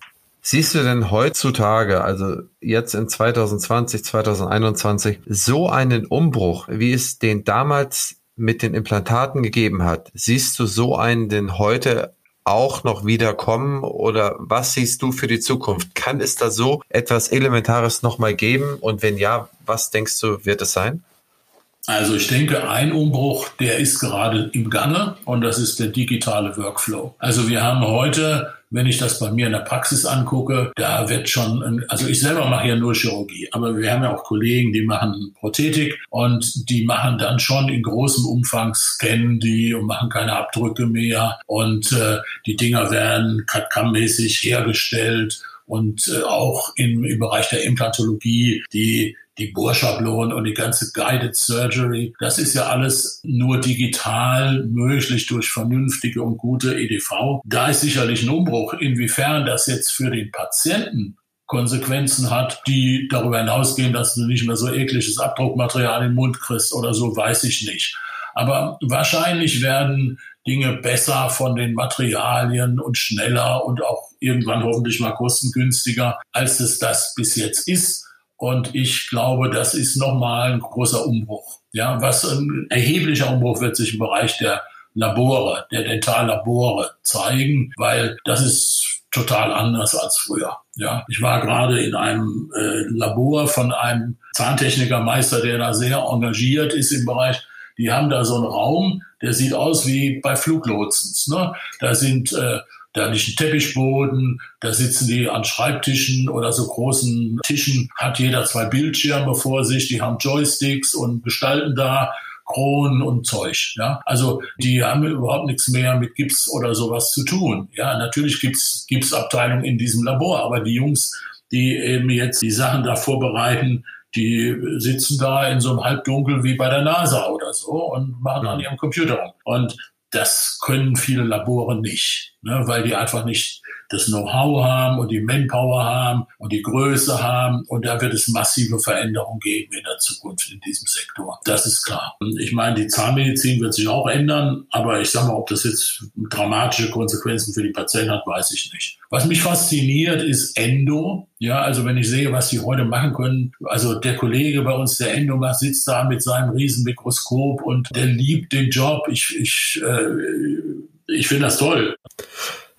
Siehst du denn heutzutage, also jetzt in 2020, 2021, so einen Umbruch, wie es den damals mit den Implantaten gegeben hat? Siehst du so einen denn heute auch noch wieder kommen oder was siehst du für die Zukunft? Kann es da so etwas Elementares nochmal geben? Und wenn ja, was denkst du, wird es sein? Also ich denke, ein Umbruch, der ist gerade im Gange und das ist der digitale Workflow. Also wir haben heute, wenn ich das bei mir in der Praxis angucke, da wird schon, also ich selber mache ja nur Chirurgie, aber wir haben ja auch Kollegen, die machen Prothetik und die machen dann schon in großem Umfang, scannen die und machen keine Abdrücke mehr und äh, die Dinger werden CAD-CAM-mäßig hergestellt und äh, auch im, im Bereich der Implantologie, die die Bohrschablonen und die ganze Guided Surgery, das ist ja alles nur digital möglich durch vernünftige und gute EDV. Da ist sicherlich ein Umbruch. Inwiefern das jetzt für den Patienten Konsequenzen hat, die darüber hinausgehen, dass du nicht mehr so ekliges Abdruckmaterial im Mund kriegst oder so, weiß ich nicht. Aber wahrscheinlich werden Dinge besser von den Materialien und schneller und auch irgendwann hoffentlich mal kostengünstiger, als es das bis jetzt ist. Und ich glaube, das ist nochmal ein großer Umbruch. Ja, was ein erheblicher Umbruch wird sich im Bereich der Labore, der Dentallabore zeigen, weil das ist total anders als früher. Ja, ich war gerade in einem äh, Labor von einem Zahntechnikermeister, der da sehr engagiert ist im Bereich. Die haben da so einen Raum, der sieht aus wie bei Fluglotsens. Ne? Da sind äh, da liegt ein Teppichboden, da sitzen die an Schreibtischen oder so großen Tischen, hat jeder zwei Bildschirme vor sich, die haben Joysticks und gestalten da Kronen und Zeug. Ja, also die haben überhaupt nichts mehr mit Gips oder sowas zu tun. Ja, natürlich gibt's Gipsabteilung in diesem Labor, aber die Jungs, die eben jetzt die Sachen da vorbereiten, die sitzen da in so einem Halbdunkel wie bei der NASA oder so und machen an ihrem Computer rum. Und das können viele Labore nicht, ne, weil die einfach nicht das Know-how haben und die Manpower haben und die Größe haben. Und da wird es massive Veränderungen geben in der Zukunft in diesem Sektor. Das ist klar. Ich meine, die Zahnmedizin wird sich auch ändern, aber ich sage mal, ob das jetzt dramatische Konsequenzen für die Patienten hat, weiß ich nicht. Was mich fasziniert, ist Endo. Ja, also wenn ich sehe, was sie heute machen können, also der Kollege bei uns, der Endo macht, sitzt da mit seinem riesen Mikroskop und der liebt den Job. Ich, ich, äh, ich finde das toll.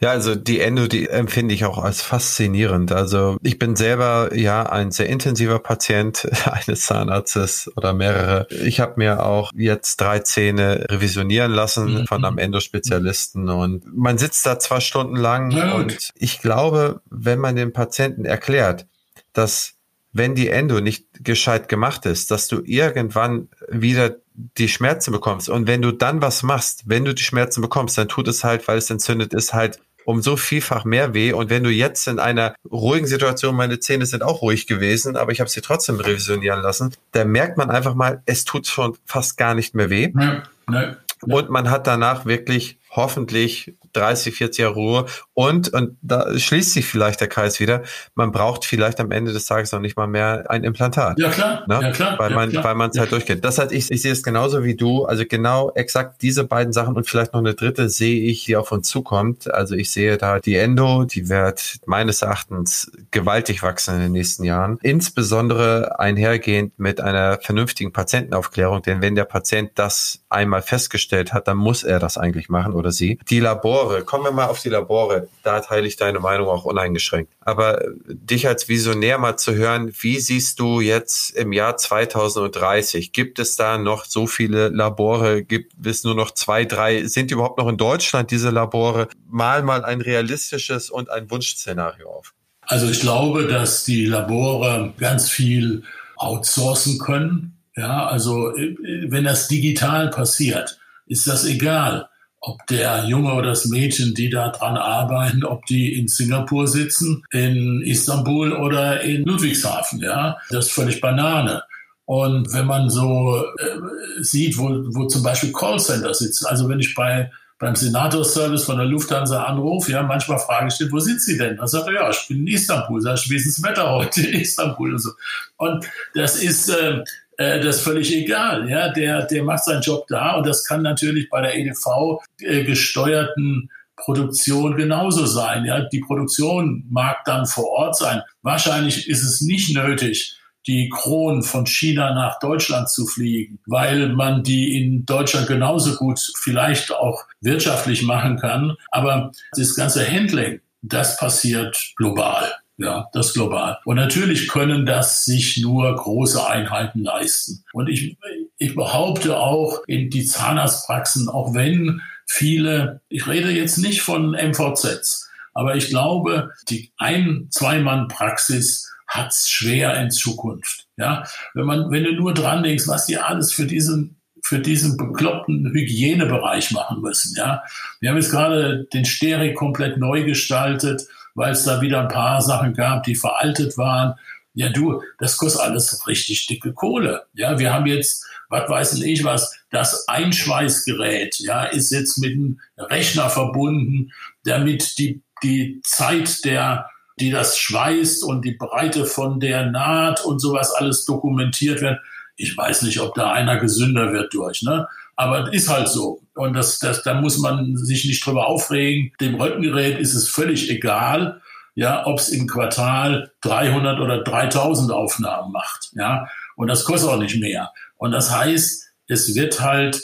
Ja, also die Endo, die empfinde ich auch als faszinierend. Also ich bin selber ja ein sehr intensiver Patient eines Zahnarztes oder mehrere. Ich habe mir auch jetzt drei Zähne revisionieren lassen mhm. von einem Endospezialisten und man sitzt da zwei Stunden lang ja, und ich glaube, wenn man dem Patienten erklärt, dass wenn die Endo nicht gescheit gemacht ist, dass du irgendwann wieder die Schmerzen bekommst. Und wenn du dann was machst, wenn du die Schmerzen bekommst, dann tut es halt, weil es entzündet ist, halt um so vielfach mehr weh. Und wenn du jetzt in einer ruhigen Situation, meine Zähne sind auch ruhig gewesen, aber ich habe sie trotzdem revisionieren lassen, da merkt man einfach mal, es tut schon fast gar nicht mehr weh. Nee, nee, nee. Und man hat danach wirklich hoffentlich 30, 40 Jahre Ruhe. Und, und da schließt sich vielleicht der Kreis wieder, man braucht vielleicht am Ende des Tages noch nicht mal mehr ein Implantat. Ja, klar. Ne? Ja, klar. Weil man, klar. weil man es halt durchgeht. Das heißt, ich, ich sehe es genauso wie du. Also genau exakt diese beiden Sachen und vielleicht noch eine dritte sehe ich, die auf uns zukommt. Also ich sehe da die Endo, die wird meines Erachtens gewaltig wachsen in den nächsten Jahren. Insbesondere einhergehend mit einer vernünftigen Patientenaufklärung. Denn wenn der Patient das einmal festgestellt hat, dann muss er das eigentlich machen oder sie. Die Labore, kommen wir mal auf die Labore, da teile ich deine Meinung auch uneingeschränkt. Aber äh, dich als Visionär mal zu hören, wie siehst du jetzt im Jahr 2030? Gibt es da noch so viele Labore? Gibt es nur noch zwei, drei? Sind überhaupt noch in Deutschland, diese Labore? Mal mal ein realistisches und ein Wunschszenario auf. Also ich glaube, dass die Labore ganz viel outsourcen können. Ja, also äh, wenn das digital passiert, ist das egal ob der Junge oder das Mädchen, die da dran arbeiten, ob die in Singapur sitzen, in Istanbul oder in Ludwigshafen, ja, das ist völlig Banane. Und wenn man so äh, sieht, wo, wo zum Beispiel Callcenter sitzen, also wenn ich bei beim Senator-Service von der Lufthansa anrufe, ja, manchmal frage ich den, wo sind Sie denn? Dann sagt er, ja, ich bin in Istanbul. Sag ich, wie ist das Wetter heute in Istanbul und so. Und das ist, äh, äh, das ist völlig egal. Ja, der, der macht seinen Job da und das kann natürlich bei der EDV äh, gesteuerten Produktion genauso sein. Ja, die Produktion mag dann vor Ort sein. Wahrscheinlich ist es nicht nötig, die Kronen von China nach Deutschland zu fliegen, weil man die in Deutschland genauso gut vielleicht auch wirtschaftlich machen kann. Aber das ganze Handling, das passiert global. Ja, das global. Und natürlich können das sich nur große Einheiten leisten. Und ich, ich behaupte auch in die Zahnarztpraxen, auch wenn viele, ich rede jetzt nicht von MVZs, aber ich glaube, die Ein-, Zwei-Mann-Praxis hat's schwer in Zukunft. Ja, wenn man, wenn du nur dran denkst, was die alles für diesen für diesen bekloppten Hygienebereich machen müssen. Ja, wir haben jetzt gerade den Steri komplett neu gestaltet weil es da wieder ein paar Sachen gab, die veraltet waren. Ja, du, das kostet alles richtig dicke Kohle. Ja, wir haben jetzt, was weiß ich was, das Einschweißgerät, ja, ist jetzt mit einem Rechner verbunden, damit die, die Zeit der, die das schweißt und die Breite von der Naht und sowas alles dokumentiert wird. Ich weiß nicht, ob da einer gesünder wird durch, ne? Aber ist halt so. Und das, das, da muss man sich nicht drüber aufregen. Dem Röntgengerät ist es völlig egal, ja, ob es im Quartal 300 oder 3000 Aufnahmen macht, ja. Und das kostet auch nicht mehr. Und das heißt, es wird halt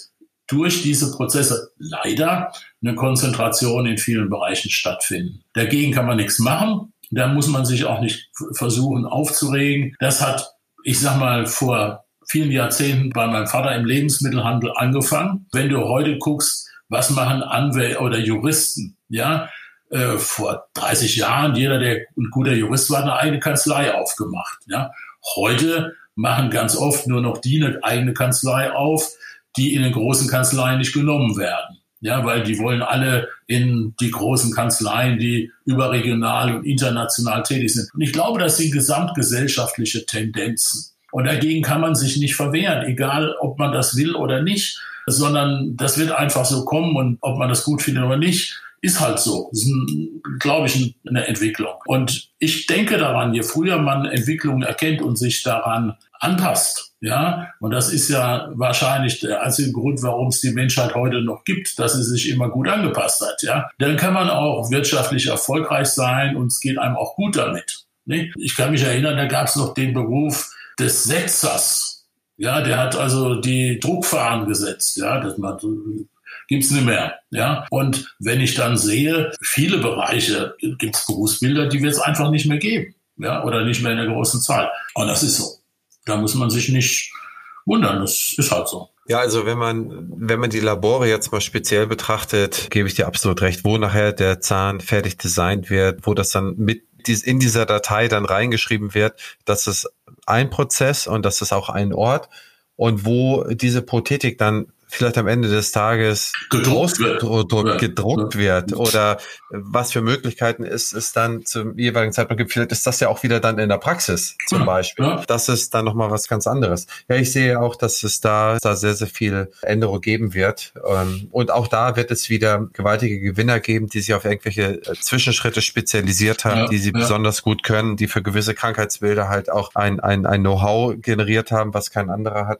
durch diese Prozesse leider eine Konzentration in vielen Bereichen stattfinden. Dagegen kann man nichts machen. Da muss man sich auch nicht versuchen aufzuregen. Das hat, ich sag mal, vor vielen Jahrzehnten bei meinem Vater im Lebensmittelhandel angefangen. Wenn du heute guckst, was machen Anwälte oder Juristen, ja, äh, vor 30 Jahren, jeder, der ein guter Jurist war, eine eigene Kanzlei aufgemacht, ja. Heute machen ganz oft nur noch die eine eigene Kanzlei auf, die in den großen Kanzleien nicht genommen werden. Ja, weil die wollen alle in die großen Kanzleien, die überregional und international tätig sind. Und ich glaube, das sind gesamtgesellschaftliche Tendenzen. Und dagegen kann man sich nicht verwehren, egal ob man das will oder nicht, sondern das wird einfach so kommen und ob man das gut findet oder nicht, ist halt so. Das ist, glaube ich, eine Entwicklung. Und ich denke daran, je früher man Entwicklungen erkennt und sich daran anpasst, ja, und das ist ja wahrscheinlich der einzige Grund, warum es die Menschheit heute noch gibt, dass sie sich immer gut angepasst hat, ja, dann kann man auch wirtschaftlich erfolgreich sein und es geht einem auch gut damit. Ne? Ich kann mich erinnern, da gab es noch den Beruf des Setzers. Ja, der hat also die Druckfahren gesetzt, ja, das man gibt's nicht mehr. Ja? Und wenn ich dann sehe, viele Bereiche gibt's Berufsbilder, die wird es einfach nicht mehr geben. Ja? Oder nicht mehr in der großen Zahl. Und das ist so. Da muss man sich nicht wundern. Das ist halt so. Ja, also wenn man, wenn man die Labore jetzt mal speziell betrachtet, gebe ich dir absolut recht, wo nachher der Zahn fertig designt wird, wo das dann mit in dieser Datei dann reingeschrieben wird, dass es ein Prozess und das ist auch ein Ort. Und wo diese Prothetik dann vielleicht am Ende des Tages gedruckt wird, ja, gedruckt ja. wird oder was für Möglichkeiten ist es dann zum jeweiligen Zeitpunkt gibt. Vielleicht ist das ja auch wieder dann in der Praxis zum ja, Beispiel. Das ist dann nochmal was ganz anderes. Ja, ich sehe auch, dass es da, da sehr, sehr viel Änderung geben wird. Ähm, und auch da wird es wieder gewaltige Gewinner geben, die sich auf irgendwelche äh, Zwischenschritte spezialisiert haben, die sie besonders gut können, die für gewisse Krankheitsbilder halt auch ein, ein, ein Know-how generiert haben, was kein anderer hat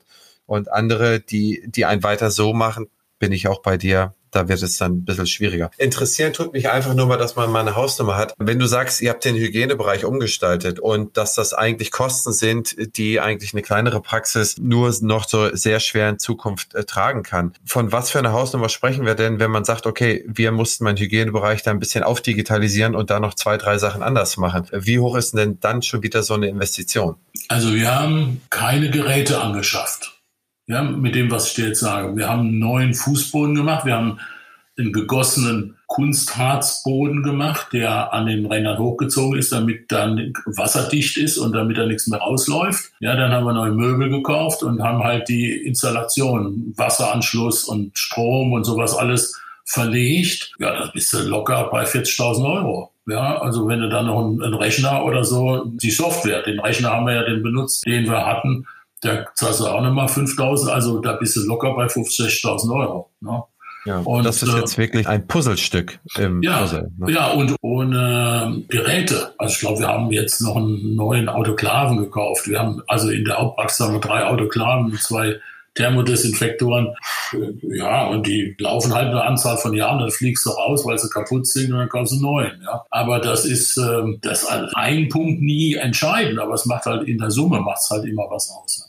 und andere, die, die einen weiter so machen, bin ich auch bei dir. Da wird es dann ein bisschen schwieriger. Interessieren tut mich einfach nur mal, dass man mal eine Hausnummer hat. Wenn du sagst, ihr habt den Hygienebereich umgestaltet und dass das eigentlich Kosten sind, die eigentlich eine kleinere Praxis nur noch so sehr schwer in Zukunft äh, tragen kann. Von was für einer Hausnummer sprechen wir denn, wenn man sagt, okay, wir mussten meinen Hygienebereich da ein bisschen aufdigitalisieren und da noch zwei, drei Sachen anders machen? Wie hoch ist denn dann schon wieder so eine Investition? Also wir haben keine Geräte angeschafft ja, mit dem, was ich dir jetzt sage. Wir haben einen neuen Fußboden gemacht, wir haben einen gegossenen Kunstharzboden gemacht, der an den Rändern hochgezogen ist, damit dann wasserdicht ist und damit da nichts mehr rausläuft. Ja, dann haben wir neue Möbel gekauft und haben halt die Installation, Wasseranschluss und Strom und sowas alles verlegt. Ja, da bist du locker bei 40.000 Euro. Ja, also wenn du dann noch einen, einen Rechner oder so, die Software, den Rechner haben wir ja den benutzt, den wir hatten, da zahlst du auch nochmal 5.000, also da bist du locker bei 50.000 Euro. Ne? Ja, und das ist äh, jetzt wirklich ein Puzzlestück im ja, Puzzle. Ne? Ja, und ohne Geräte. Also ich glaube, wir haben jetzt noch einen neuen Autoklaven gekauft. Wir haben also in der Hauptpraxis haben wir drei Autoklaven, zwei Thermodesinfektoren. Ja, und die laufen halt eine Anzahl von Jahren, dann fliegst du raus, weil sie kaputt sind und dann kaufst du neuen. Ja. Aber das ist ähm, das ist ein Punkt nie entscheidend, aber es macht halt in der Summe macht es halt immer was aus.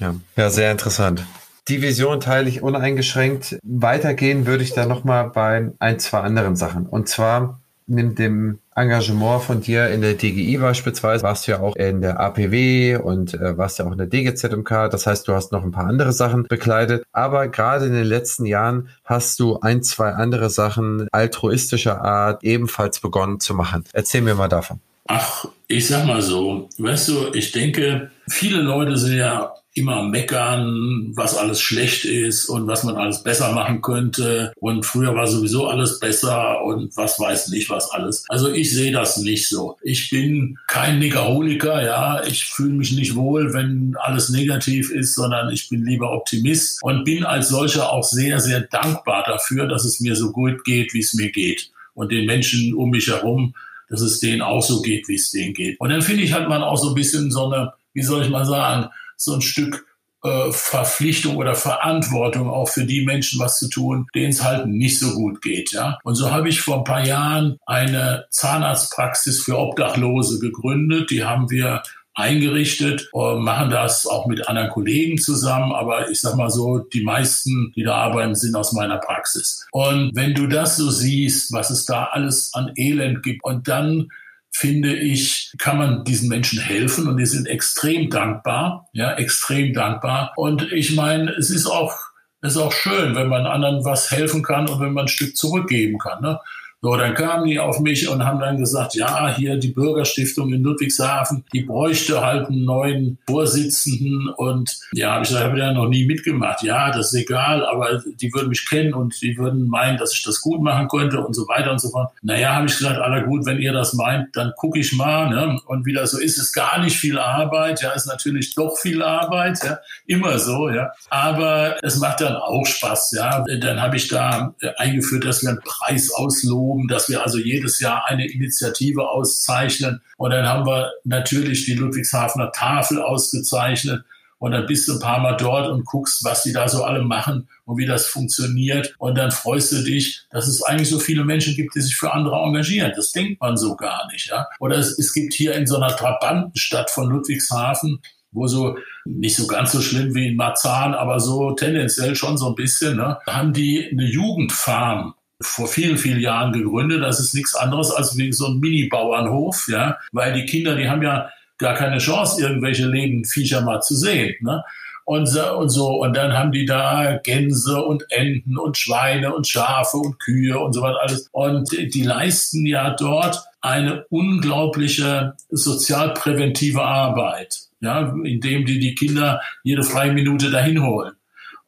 Ja, ja sehr interessant. Die Vision teile ich uneingeschränkt. Weitergehen würde ich da nochmal bei ein, zwei anderen Sachen. Und zwar mit dem Engagement von dir in der DGI beispielsweise, warst du ja auch in der APW und äh, warst ja auch in der DGZMK. Das heißt, du hast noch ein paar andere Sachen bekleidet. Aber gerade in den letzten Jahren hast du ein, zwei andere Sachen altruistischer Art ebenfalls begonnen zu machen. Erzähl mir mal davon. Ach, ich sag mal so, weißt du, ich denke, viele Leute sind ja immer meckern, was alles schlecht ist und was man alles besser machen könnte. Und früher war sowieso alles besser und was weiß nicht was alles. Also ich sehe das nicht so. Ich bin kein Negaholiker, ja. Ich fühle mich nicht wohl, wenn alles negativ ist, sondern ich bin lieber Optimist und bin als solcher auch sehr, sehr dankbar dafür, dass es mir so gut geht, wie es mir geht. Und den Menschen um mich herum, dass es denen auch so geht, wie es denen geht. Und dann finde ich, hat man auch so ein bisschen so eine, wie soll ich mal sagen, so ein Stück äh, Verpflichtung oder Verantwortung auch für die Menschen was zu tun, denen es halt nicht so gut geht. Ja? Und so habe ich vor ein paar Jahren eine Zahnarztpraxis für Obdachlose gegründet. Die haben wir eingerichtet, machen das auch mit anderen Kollegen zusammen, aber ich sag mal so, die meisten, die da arbeiten, sind aus meiner Praxis. Und wenn du das so siehst, was es da alles an Elend gibt und dann finde ich, kann man diesen Menschen helfen und die sind extrem dankbar, ja, extrem dankbar. Und ich meine, es ist auch, es ist auch schön, wenn man anderen was helfen kann und wenn man ein Stück zurückgeben kann. Ne? So, dann kamen die auf mich und haben dann gesagt, ja, hier die Bürgerstiftung in Ludwigshafen, die bräuchte halt einen neuen Vorsitzenden. Und ja, habe ich gesagt, habe ja noch nie mitgemacht. Ja, das ist egal, aber die würden mich kennen und die würden meinen, dass ich das gut machen könnte und so weiter und so fort. Naja, habe ich gesagt, aller gut, wenn ihr das meint, dann gucke ich mal. Ne? Und wie das so ist, ist gar nicht viel Arbeit. Ja, ist natürlich doch viel Arbeit. Ja, immer so. Ja, aber es macht dann auch Spaß. Ja, dann habe ich da eingeführt, dass wir einen Preis ausloben aufgehoben, dass wir also jedes Jahr eine Initiative auszeichnen. Und dann haben wir natürlich die Ludwigshafener Tafel ausgezeichnet. Und dann bist du ein paar Mal dort und guckst, was die da so alle machen und wie das funktioniert. Und dann freust du dich, dass es eigentlich so viele Menschen gibt, die sich für andere engagieren. Das denkt man so gar nicht. Ja? Oder es, es gibt hier in so einer Trabantenstadt von Ludwigshafen, wo so nicht so ganz so schlimm wie in Marzahn, aber so tendenziell schon so ein bisschen, ne, haben die eine Jugendfarm vor vielen, vielen Jahren gegründet. Das ist nichts anderes als wie so ein Mini-Bauernhof, ja, weil die Kinder, die haben ja gar keine Chance, irgendwelche Lebendviecher mal zu sehen, ne? Und so, und so. Und dann haben die da Gänse und Enten und Schweine und Schafe und Kühe und so was alles. Und die leisten ja dort eine unglaubliche sozialpräventive Arbeit, ja, indem die die Kinder jede freie Minute dahin holen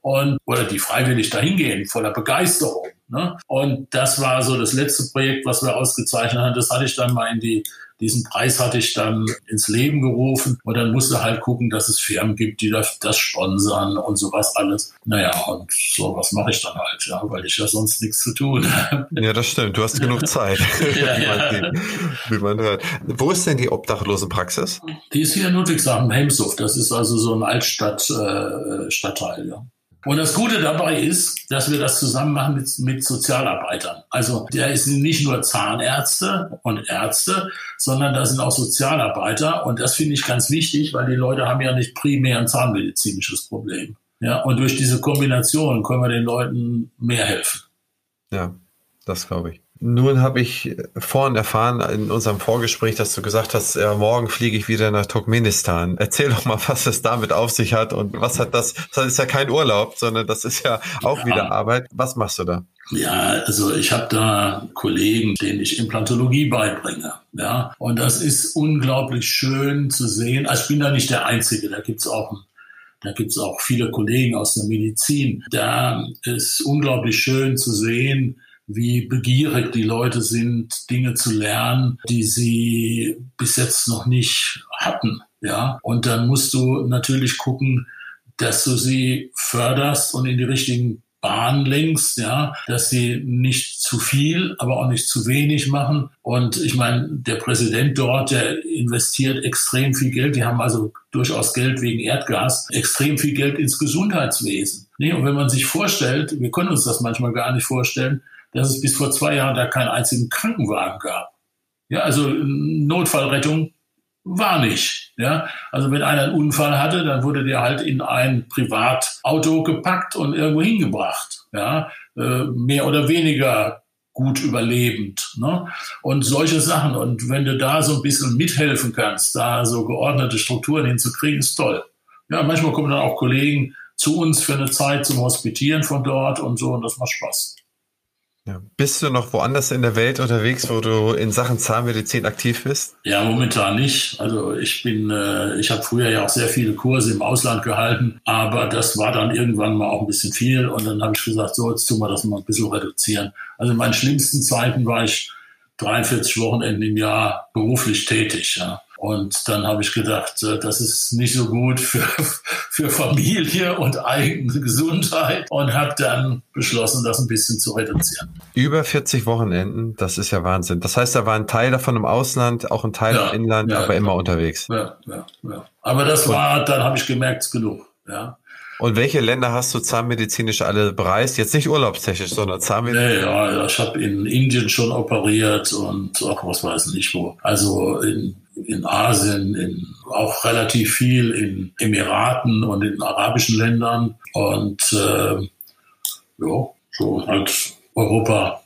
und oder die freiwillig dahin gehen voller Begeisterung Ne? Und das war so das letzte Projekt, was wir ausgezeichnet haben. Das hatte ich dann mal in die, diesen Preis hatte ich dann ins Leben gerufen. Und dann musste halt gucken, dass es Firmen gibt, die das, das sponsern und sowas alles. Naja, und sowas mache ich dann halt, ja, weil ich ja sonst nichts zu tun habe. Ja, das stimmt. Du hast genug Zeit, ja, wie, man ja. wie, man hört. Wo ist denn die Obdachlosenpraxis? Die ist hier in Ludwigshafen, Hemshof. Das ist also so ein Altstadt-Stadtteil, äh, Stadtteil, ja. Und das Gute dabei ist, dass wir das zusammen machen mit, mit Sozialarbeitern. Also da sind nicht nur Zahnärzte und Ärzte, sondern da sind auch Sozialarbeiter. Und das finde ich ganz wichtig, weil die Leute haben ja nicht primär ein zahnmedizinisches Problem. Ja, und durch diese Kombination können wir den Leuten mehr helfen. Ja, das glaube ich. Nun habe ich vorhin erfahren in unserem Vorgespräch, dass du gesagt hast, ja, morgen fliege ich wieder nach Turkmenistan. Erzähl doch mal, was es damit auf sich hat und was hat das, das ist ja kein Urlaub, sondern das ist ja auch ja. wieder Arbeit. Was machst du da? Ja, also ich habe da Kollegen, denen ich Implantologie beibringe. Ja, und das ist unglaublich schön zu sehen. Also ich bin da nicht der Einzige, da gibt's auch da gibt's auch viele Kollegen aus der Medizin. Da ist unglaublich schön zu sehen, wie begierig die Leute sind, Dinge zu lernen, die sie bis jetzt noch nicht hatten. Ja, und dann musst du natürlich gucken, dass du sie förderst und in die richtigen Bahn lenkst, ja, dass sie nicht zu viel, aber auch nicht zu wenig machen. Und ich meine, der Präsident dort, der investiert extrem viel Geld. Die haben also durchaus Geld wegen Erdgas, extrem viel Geld ins Gesundheitswesen. Nee, und wenn man sich vorstellt, wir können uns das manchmal gar nicht vorstellen, dass es bis vor zwei Jahren da keinen einzigen Krankenwagen gab. Ja, also Notfallrettung war nicht. Ja, also wenn einer einen Unfall hatte, dann wurde der halt in ein Privatauto gepackt und irgendwo hingebracht. Ja, äh, mehr oder weniger gut überlebend. Ne? Und solche Sachen. Und wenn du da so ein bisschen mithelfen kannst, da so geordnete Strukturen hinzukriegen, ist toll. Ja, manchmal kommen dann auch Kollegen zu uns für eine Zeit zum Hospitieren von dort und so, und das macht Spaß. Ja. Bist du noch woanders in der Welt unterwegs, wo du in Sachen Zahnmedizin aktiv bist? Ja, momentan nicht. Also ich bin, äh, ich habe früher ja auch sehr viele Kurse im Ausland gehalten, aber das war dann irgendwann mal auch ein bisschen viel und dann habe ich gesagt, so jetzt tun wir das mal ein bisschen reduzieren. Also in meinen schlimmsten Zeiten war ich 43 Wochenenden im Jahr beruflich tätig. Ja. Und dann habe ich gedacht, äh, das ist nicht so gut für, für Familie und eigene Gesundheit und habe dann beschlossen, das ein bisschen zu reduzieren. Über 40 Wochenenden, das ist ja Wahnsinn. Das heißt, da war ein Teil davon im Ausland, auch ein Teil ja, im Inland, ja, aber immer unterwegs. Ja, ja, ja. Aber das war, dann habe ich gemerkt, genug. Ja. Und welche Länder hast du zahnmedizinisch alle bereist? Jetzt nicht urlaubstechnisch, sondern zahnmedizinisch? Nee, ja, ich habe in Indien schon operiert und auch was weiß ich nicht wo. Also in in Asien, in, auch relativ viel in Emiraten und in arabischen Ländern und äh, ja, so halt Europa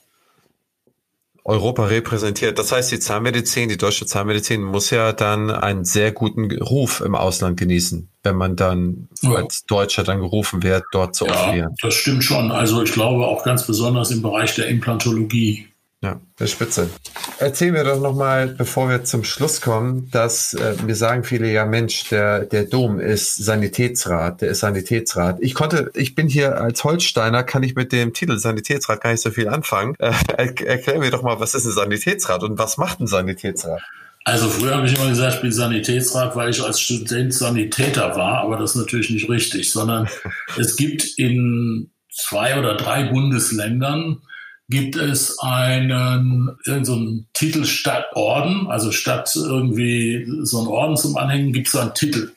Europa repräsentiert. Das heißt, die Zahnmedizin, die deutsche Zahnmedizin muss ja dann einen sehr guten Ruf im Ausland genießen, wenn man dann ja. als Deutscher dann gerufen wird, dort zu ja, operieren. Das stimmt schon. Also ich glaube auch ganz besonders im Bereich der Implantologie ja, der Spitze. Erzähl mir doch nochmal, bevor wir zum Schluss kommen, dass äh, mir sagen viele, ja Mensch, der, der Dom ist Sanitätsrat, der ist Sanitätsrat. Ich konnte, ich bin hier als Holsteiner, kann ich mit dem Titel Sanitätsrat gar nicht so viel anfangen. Äh, erklär mir doch mal, was ist ein Sanitätsrat und was macht ein Sanitätsrat? Also früher habe ich immer gesagt, ich bin Sanitätsrat, weil ich als Student Sanitäter war, aber das ist natürlich nicht richtig, sondern es gibt in zwei oder drei Bundesländern gibt es einen, so einen Titel statt Orden, also statt irgendwie so einen Orden zum Anhängen, gibt es einen Titel.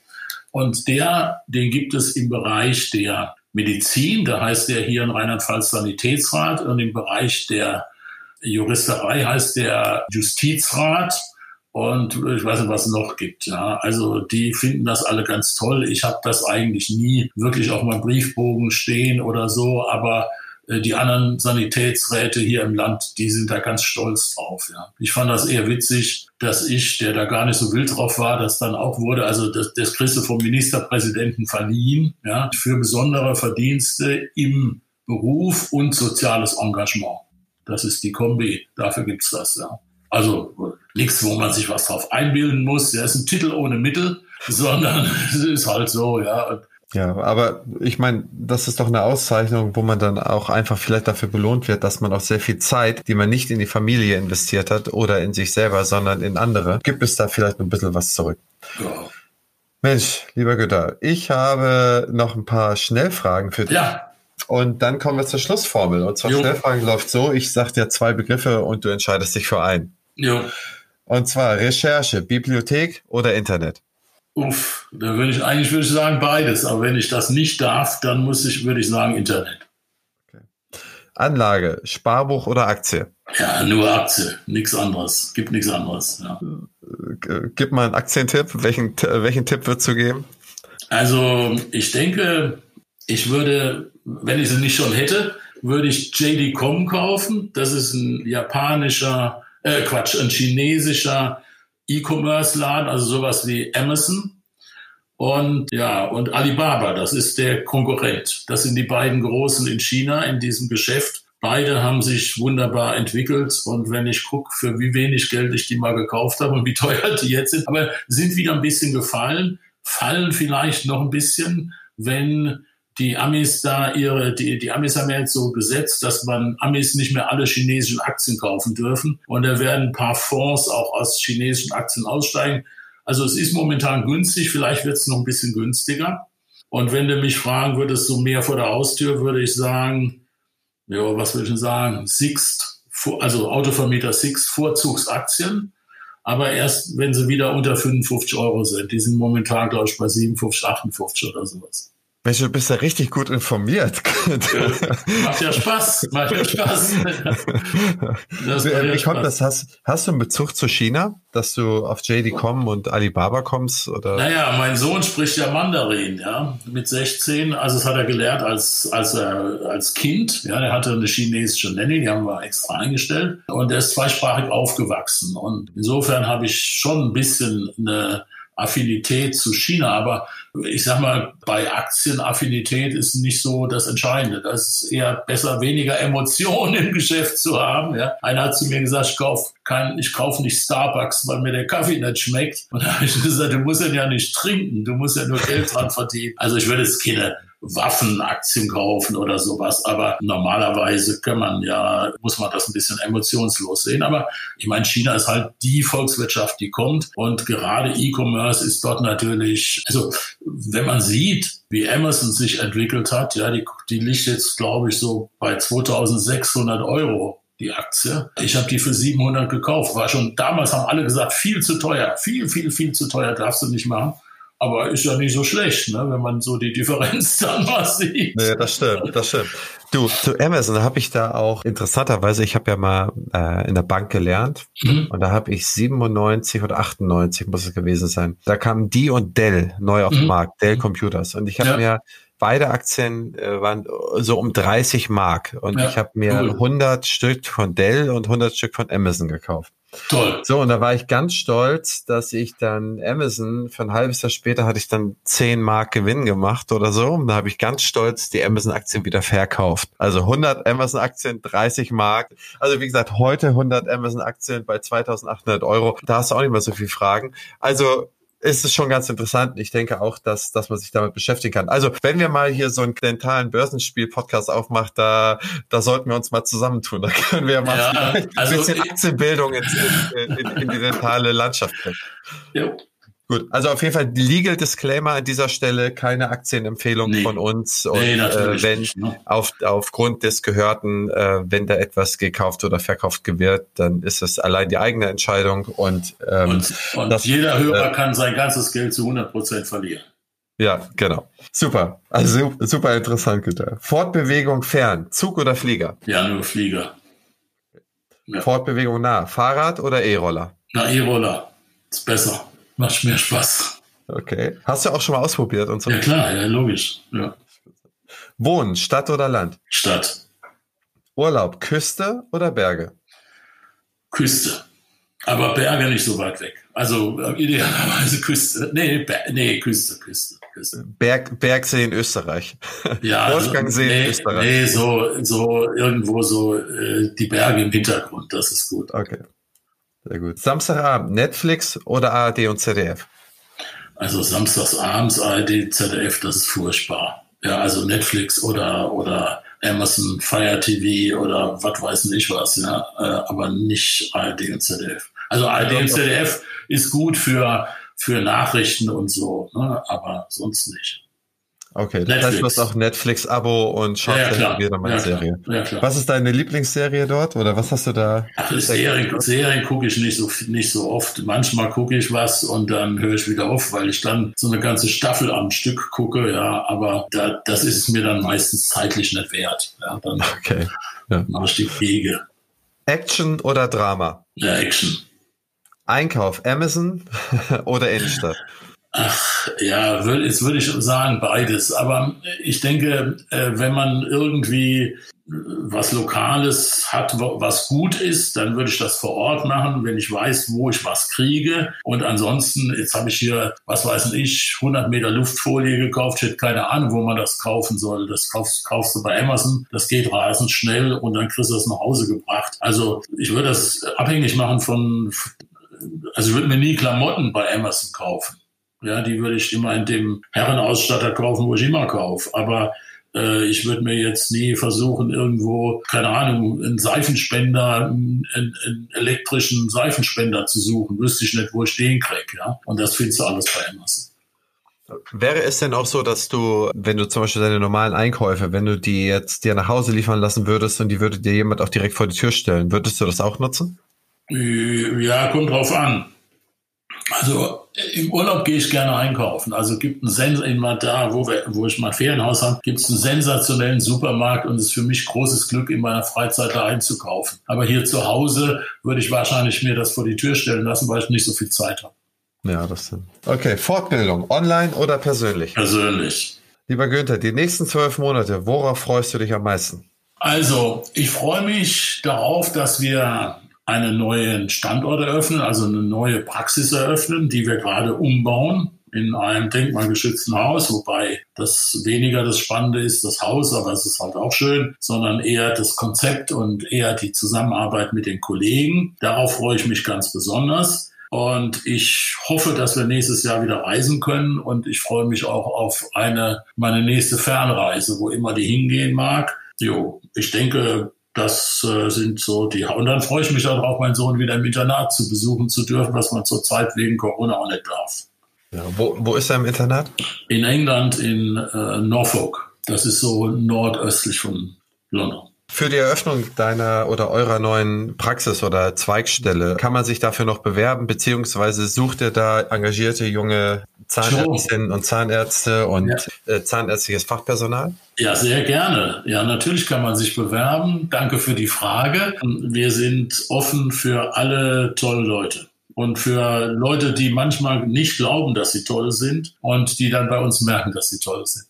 Und der, den gibt es im Bereich der Medizin, da heißt der hier in Rheinland-Pfalz Sanitätsrat und im Bereich der Juristerei heißt der Justizrat und ich weiß nicht, was es noch gibt. Ja, also die finden das alle ganz toll. Ich habe das eigentlich nie wirklich auf meinem Briefbogen stehen oder so, aber die anderen Sanitätsräte hier im Land, die sind da ganz stolz drauf. Ja. Ich fand das eher witzig, dass ich, der da gar nicht so wild drauf war, das dann auch wurde, also das, das kriegst du vom Ministerpräsidenten verliehen, ja, für besondere Verdienste im Beruf und soziales Engagement. Das ist die Kombi, dafür gibt's das. Ja. Also nichts, wo man sich was drauf einbilden muss. Der ist ein Titel ohne Mittel, sondern es ist halt so, ja. Ja, aber ich meine, das ist doch eine Auszeichnung, wo man dann auch einfach vielleicht dafür belohnt wird, dass man auch sehr viel Zeit, die man nicht in die Familie investiert hat oder in sich selber, sondern in andere, gibt es da vielleicht ein bisschen was zurück. Ja. Mensch, lieber Güter, ich habe noch ein paar Schnellfragen für dich. Ja. Und dann kommen wir zur Schlussformel. Und zwar jo. Schnellfragen läuft so, ich sage dir zwei Begriffe und du entscheidest dich für einen. Ja. Und zwar Recherche, Bibliothek oder Internet. Uff, da würde ich eigentlich würde ich sagen beides, aber wenn ich das nicht darf, dann muss ich, würde ich sagen Internet. Okay. Anlage, Sparbuch oder Aktie? Ja, nur Aktie, nichts anderes. Gibt nichts anderes. Ja. Gib mal einen Aktientipp. Welchen, welchen Tipp würdest du geben? Also ich denke, ich würde, wenn ich sie nicht schon hätte, würde ich JD.com kaufen. Das ist ein japanischer, äh Quatsch, ein chinesischer E-Commerce-Laden, also sowas wie Amazon. Und ja, und Alibaba, das ist der Konkurrent. Das sind die beiden großen in China in diesem Geschäft. Beide haben sich wunderbar entwickelt und wenn ich gucke, für wie wenig Geld ich die mal gekauft habe und wie teuer die jetzt sind, aber sind wieder ein bisschen gefallen, fallen vielleicht noch ein bisschen, wenn die Amis da ihre, die, die Amis haben ja jetzt so gesetzt, dass man Amis nicht mehr alle chinesischen Aktien kaufen dürfen. Und da werden ein paar Fonds auch aus chinesischen Aktien aussteigen. Also es ist momentan günstig, vielleicht wird es noch ein bisschen günstiger. Und wenn du mich fragen würdest, so mehr vor der Haustür, würde ich sagen, ja, was würde ich denn sagen? Sixt, also Autovermieter Sixt, Vorzugsaktien. Aber erst, wenn sie wieder unter 55 Euro sind. Die sind momentan, glaube ich, bei 57, 58 oder sowas. Mensch, du bist ja richtig gut informiert. macht ja Spaß, macht ja Spaß. Das ja Wie kommt das? Hast, hast du einen Bezug zu China, dass du auf JD.com und Alibaba kommst? Oder? Naja, mein Sohn spricht ja Mandarin, ja, mit 16. Also das hat er gelernt als, als, er, als Kind. Ja, er hatte eine chinesische Nanny, die haben wir extra eingestellt. Und er ist zweisprachig aufgewachsen. Und insofern habe ich schon ein bisschen eine Affinität zu China. Aber ich sag mal, bei Aktienaffinität ist nicht so das Entscheidende. Das ist eher besser, weniger Emotionen im Geschäft zu haben. Ja. Einer hat zu mir gesagt, ich kaufe kein, ich kaufe nicht Starbucks, weil mir der Kaffee nicht schmeckt. Und da habe ich gesagt, du musst ja nicht trinken, du musst ja nur Geld dran verdienen. Also ich würde jetzt keine Waffenaktien kaufen oder sowas. Aber normalerweise kann man ja, muss man das ein bisschen emotionslos sehen. Aber ich meine, China ist halt die Volkswirtschaft, die kommt. Und gerade E-Commerce ist dort natürlich, also wenn man sieht, wie Amazon sich entwickelt hat, ja, die, die liegt jetzt, glaube ich, so bei 2600 Euro die Aktie. Ich habe die für 700 gekauft. War schon damals haben alle gesagt, viel zu teuer, viel, viel, viel zu teuer, darfst du nicht machen. Aber ist ja nicht so schlecht, ne, wenn man so die Differenz dann mal sieht. Nee, das stimmt, das stimmt. Du, zu Amazon habe ich da auch interessanterweise, ich habe ja mal äh, in der Bank gelernt mhm. und da habe ich 97 oder 98 muss es gewesen sein. Da kamen die und Dell neu auf den mhm. Markt, Dell Computers. Und ich habe ja. mir beide Aktien äh, waren so um 30 Mark und ja, ich habe mir cool. 100 Stück von Dell und 100 Stück von Amazon gekauft. Toll. So, und da war ich ganz stolz, dass ich dann Amazon, für ein halbes Jahr später hatte ich dann 10 Mark Gewinn gemacht oder so. Und da habe ich ganz stolz die Amazon-Aktien wieder verkauft. Also 100 Amazon-Aktien, 30 Mark. Also wie gesagt, heute 100 Amazon-Aktien bei 2800 Euro. Da hast du auch nicht mehr so viel Fragen. Also ist es schon ganz interessant. Ich denke auch, dass, dass man sich damit beschäftigen kann. Also, wenn wir mal hier so einen dentalen Börsenspiel-Podcast aufmachen, da, da sollten wir uns mal zusammentun. Da können wir mal ja, also ein bisschen Aktienbildung in, in, in, in die dentale Landschaft bringen. Ja. Gut, also auf jeden Fall Legal Disclaimer an dieser Stelle, keine Aktienempfehlung nee. von uns. Und nee, äh, wenn nicht, ne? auf, aufgrund des Gehörten, äh, wenn da etwas gekauft oder verkauft wird, dann ist es allein die eigene Entscheidung. Und, ähm, und, und das, jeder Hörer äh, kann sein ganzes Geld zu 100 Prozent verlieren. Ja, genau. Super. Also super interessant, Güter. Fortbewegung fern, Zug oder Flieger? Ja, nur Flieger. Ja. Fortbewegung nah, Fahrrad oder E-Roller? Na, E-Roller. Ist besser. Macht mehr Spaß. Okay. Hast du auch schon mal ausprobiert und so? Ja, klar, ja, logisch. Ja. Wohnen, Stadt oder Land? Stadt. Urlaub, Küste oder Berge? Küste. Aber Berge nicht so weit weg. Also äh, idealerweise Küste. Nee, Ber nee Küste, Küste, Küste. Berg, Bergsee in Österreich. Ja, Wolfgangsee nee, in Österreich. Nee, so, so irgendwo so äh, die Berge im Hintergrund, das ist gut. Okay. Sehr gut. Samstagabend, Netflix oder ARD und ZDF? Also samstagsabends ARD, ZDF, das ist furchtbar. Ja, also Netflix oder, oder Amazon Fire TV oder was weiß nicht was, ja, äh, aber nicht ARD und ZDF. Also ARD und ZDF ist gut für, für Nachrichten und so, ne, aber sonst nicht. Okay, das Netflix. heißt, du hast auch Netflix-Abo und schaust ja, ja, wieder meine ja, Serie. Ja, klar. Was ist deine Lieblingsserie dort oder was hast du da? Ach, Serien, Serien gucke ich nicht so, nicht so oft. Manchmal gucke ich was und dann höre ich wieder auf, weil ich dann so eine ganze Staffel am Stück gucke, ja, aber da, das ist es mir dann meistens zeitlich nicht wert. Ja, dann okay. ja. mache ich die Wege. Action oder Drama? Ja, Action. Einkauf, Amazon oder Innenstadt? Ach, ja, jetzt würde ich sagen beides. Aber ich denke, äh, wenn man irgendwie was Lokales hat, was gut ist, dann würde ich das vor Ort machen, wenn ich weiß, wo ich was kriege. Und ansonsten, jetzt habe ich hier, was weiß ich, 100 Meter Luftfolie gekauft. Ich hätte keine Ahnung, wo man das kaufen soll. Das kaufst, kaufst du bei Amazon. Das geht rasend schnell und dann kriegst du das nach Hause gebracht. Also ich würde das abhängig machen von, also ich würde mir nie Klamotten bei Amazon kaufen. Ja, die würde ich immer in dem Herrenausstatter kaufen, wo ich immer kaufe. Aber äh, ich würde mir jetzt nie versuchen, irgendwo, keine Ahnung, einen Seifenspender, einen, einen, elektrischen Seifenspender zu suchen. Wüsste ich nicht, wo ich den kriege. Ja? Und das findest du alles bei Amazon. Wäre es denn auch so, dass du, wenn du zum Beispiel deine normalen Einkäufe, wenn du die jetzt dir nach Hause liefern lassen würdest und die würde dir jemand auch direkt vor die Tür stellen, würdest du das auch nutzen? Ja, kommt drauf an. Also im Urlaub gehe ich gerne einkaufen. Also gibt einen Sens immer da, wo, wir, wo ich mein Ferienhaus habe, gibt es einen sensationellen Supermarkt und es ist für mich großes Glück, in meiner Freizeit da einzukaufen. Aber hier zu Hause würde ich wahrscheinlich mir das vor die Tür stellen lassen, weil ich nicht so viel Zeit habe. Ja, das stimmt. Okay, Fortbildung, online oder persönlich? Persönlich. Lieber Günther, die nächsten zwölf Monate, worauf freust du dich am meisten? Also, ich freue mich darauf, dass wir einen neuen Standort eröffnen, also eine neue Praxis eröffnen, die wir gerade umbauen in einem denkmalgeschützten Haus, wobei das weniger das Spannende ist, das Haus, aber es ist halt auch schön, sondern eher das Konzept und eher die Zusammenarbeit mit den Kollegen. Darauf freue ich mich ganz besonders. Und ich hoffe, dass wir nächstes Jahr wieder reisen können. Und ich freue mich auch auf eine, meine nächste Fernreise, wo immer die hingehen mag. Jo, ich denke, das äh, sind so die. Und dann freue ich mich darauf, meinen Sohn wieder im Internat zu besuchen zu dürfen, was man zurzeit wegen Corona auch nicht darf. Ja, wo, wo ist er im Internat? In England, in äh, Norfolk. Das ist so nordöstlich von London. Für die Eröffnung deiner oder eurer neuen Praxis oder Zweigstelle, kann man sich dafür noch bewerben, beziehungsweise sucht ihr da engagierte junge Zahnärztinnen und Zahnärzte und ja. Äh, zahnärztliches Fachpersonal? Ja, sehr gerne. Ja, natürlich kann man sich bewerben. Danke für die Frage. Wir sind offen für alle tollen Leute und für Leute, die manchmal nicht glauben, dass sie toll sind und die dann bei uns merken, dass sie toll sind.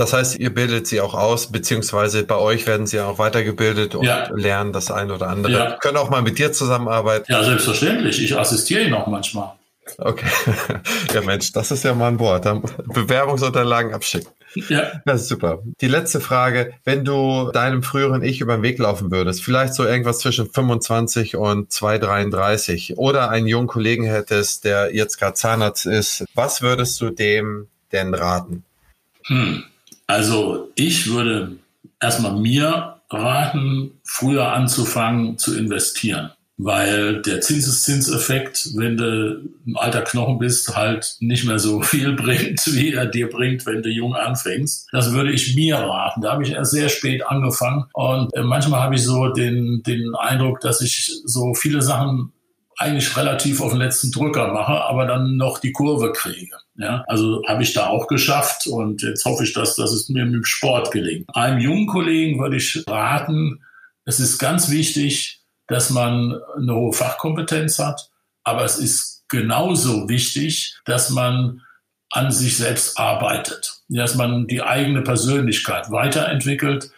Das heißt, ihr bildet sie auch aus, beziehungsweise bei euch werden sie auch weitergebildet und ja. lernen das eine oder andere. Ja. Können auch mal mit dir zusammenarbeiten. Ja, selbstverständlich. Ich assistiere ihnen auch manchmal. Okay. Ja, Mensch, das ist ja mal ein Wort. Bewerbungsunterlagen abschicken. Ja. Das ist super. Die letzte Frage. Wenn du deinem früheren Ich über den Weg laufen würdest, vielleicht so irgendwas zwischen 25 und 233 oder einen jungen Kollegen hättest, der jetzt gerade Zahnarzt ist, was würdest du dem denn raten? Hm. Also ich würde erstmal mir raten, früher anzufangen zu investieren weil der Zinseszinseffekt, wenn du ein alter Knochen bist, halt nicht mehr so viel bringt, wie er dir bringt, wenn du jung anfängst. Das würde ich mir raten. Da habe ich erst sehr spät angefangen und äh, manchmal habe ich so den, den Eindruck, dass ich so viele Sachen eigentlich relativ auf den letzten Drücker mache, aber dann noch die Kurve kriege. Ja, also habe ich da auch geschafft und jetzt hoffe ich, dass, dass es mir mit dem Sport gelingt. Einem jungen Kollegen würde ich raten, es ist ganz wichtig, dass man eine hohe Fachkompetenz hat, aber es ist genauso wichtig, dass man an sich selbst arbeitet, dass man die eigene Persönlichkeit weiterentwickelt.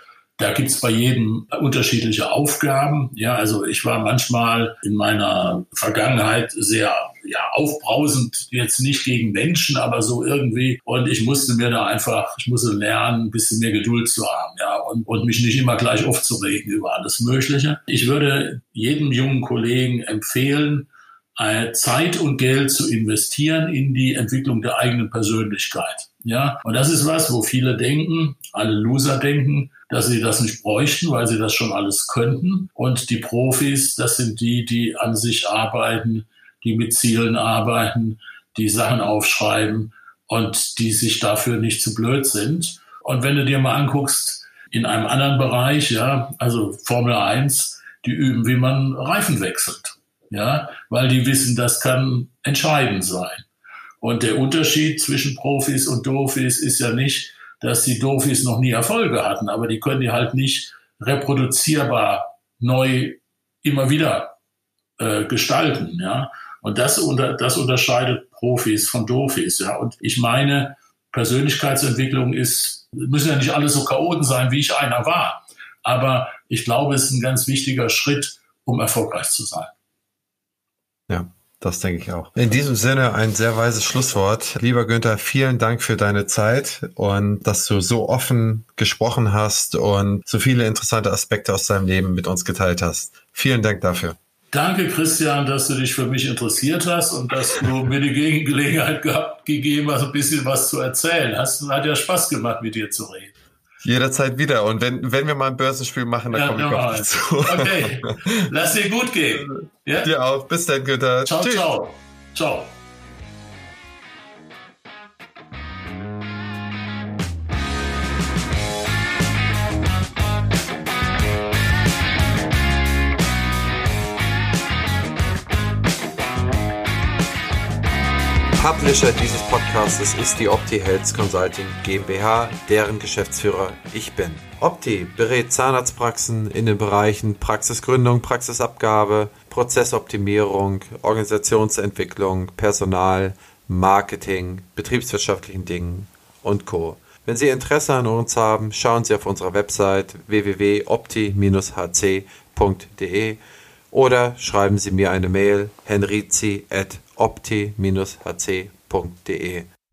Da gibt es bei jedem unterschiedliche Aufgaben. Ja, also ich war manchmal in meiner Vergangenheit sehr ja, aufbrausend, jetzt nicht gegen Menschen, aber so irgendwie. Und ich musste mir da einfach, ich musste lernen, ein bisschen mehr Geduld zu haben, ja, und, und mich nicht immer gleich aufzuregen über alles Mögliche. Ich würde jedem jungen Kollegen empfehlen, Zeit und Geld zu investieren in die Entwicklung der eigenen Persönlichkeit. Ja, und das ist was, wo viele denken, alle Loser denken, dass sie das nicht bräuchten, weil sie das schon alles könnten. Und die Profis, das sind die, die an sich arbeiten, die mit Zielen arbeiten, die Sachen aufschreiben und die sich dafür nicht zu blöd sind. Und wenn du dir mal anguckst, in einem anderen Bereich, ja, also Formel 1, die üben, wie man Reifen wechselt. Ja, weil die wissen, das kann entscheidend sein. Und der Unterschied zwischen Profis und Dofis ist ja nicht, dass die Dofis noch nie Erfolge hatten, aber die können die halt nicht reproduzierbar neu immer wieder äh, gestalten. Ja, und das, unter, das unterscheidet Profis von Dofis. Ja. Und ich meine, Persönlichkeitsentwicklung ist, müssen ja nicht alle so Chaoten sein, wie ich einer war. Aber ich glaube, es ist ein ganz wichtiger Schritt, um erfolgreich zu sein. Ja. Das denke ich auch. In diesem Sinne ein sehr weises Schlusswort. Lieber Günther, vielen Dank für deine Zeit und dass du so offen gesprochen hast und so viele interessante Aspekte aus deinem Leben mit uns geteilt hast. Vielen Dank dafür. Danke, Christian, dass du dich für mich interessiert hast und dass du mir die Gelegenheit gehabt, gegeben hast, ein bisschen was zu erzählen. Hast, hat ja Spaß gemacht, mit dir zu reden. Jederzeit wieder. Und wenn, wenn wir mal ein Börsenspiel machen, dann ja, komme ich auch dazu. Okay. Lass dir gut gehen. Ja? Dir auch. Bis dann, Günther. Ciao, Tschüss. ciao. Ciao. Publisher dieses Podcasts ist die Opti Health Consulting GmbH, deren Geschäftsführer ich bin. Opti berät Zahnarztpraxen in den Bereichen Praxisgründung, Praxisabgabe, Prozessoptimierung, Organisationsentwicklung, Personal, Marketing, betriebswirtschaftlichen Dingen und Co. Wenn Sie Interesse an uns haben, schauen Sie auf unserer Website www.opti-hc.de oder schreiben Sie mir eine Mail henrizi@ opti-hc.de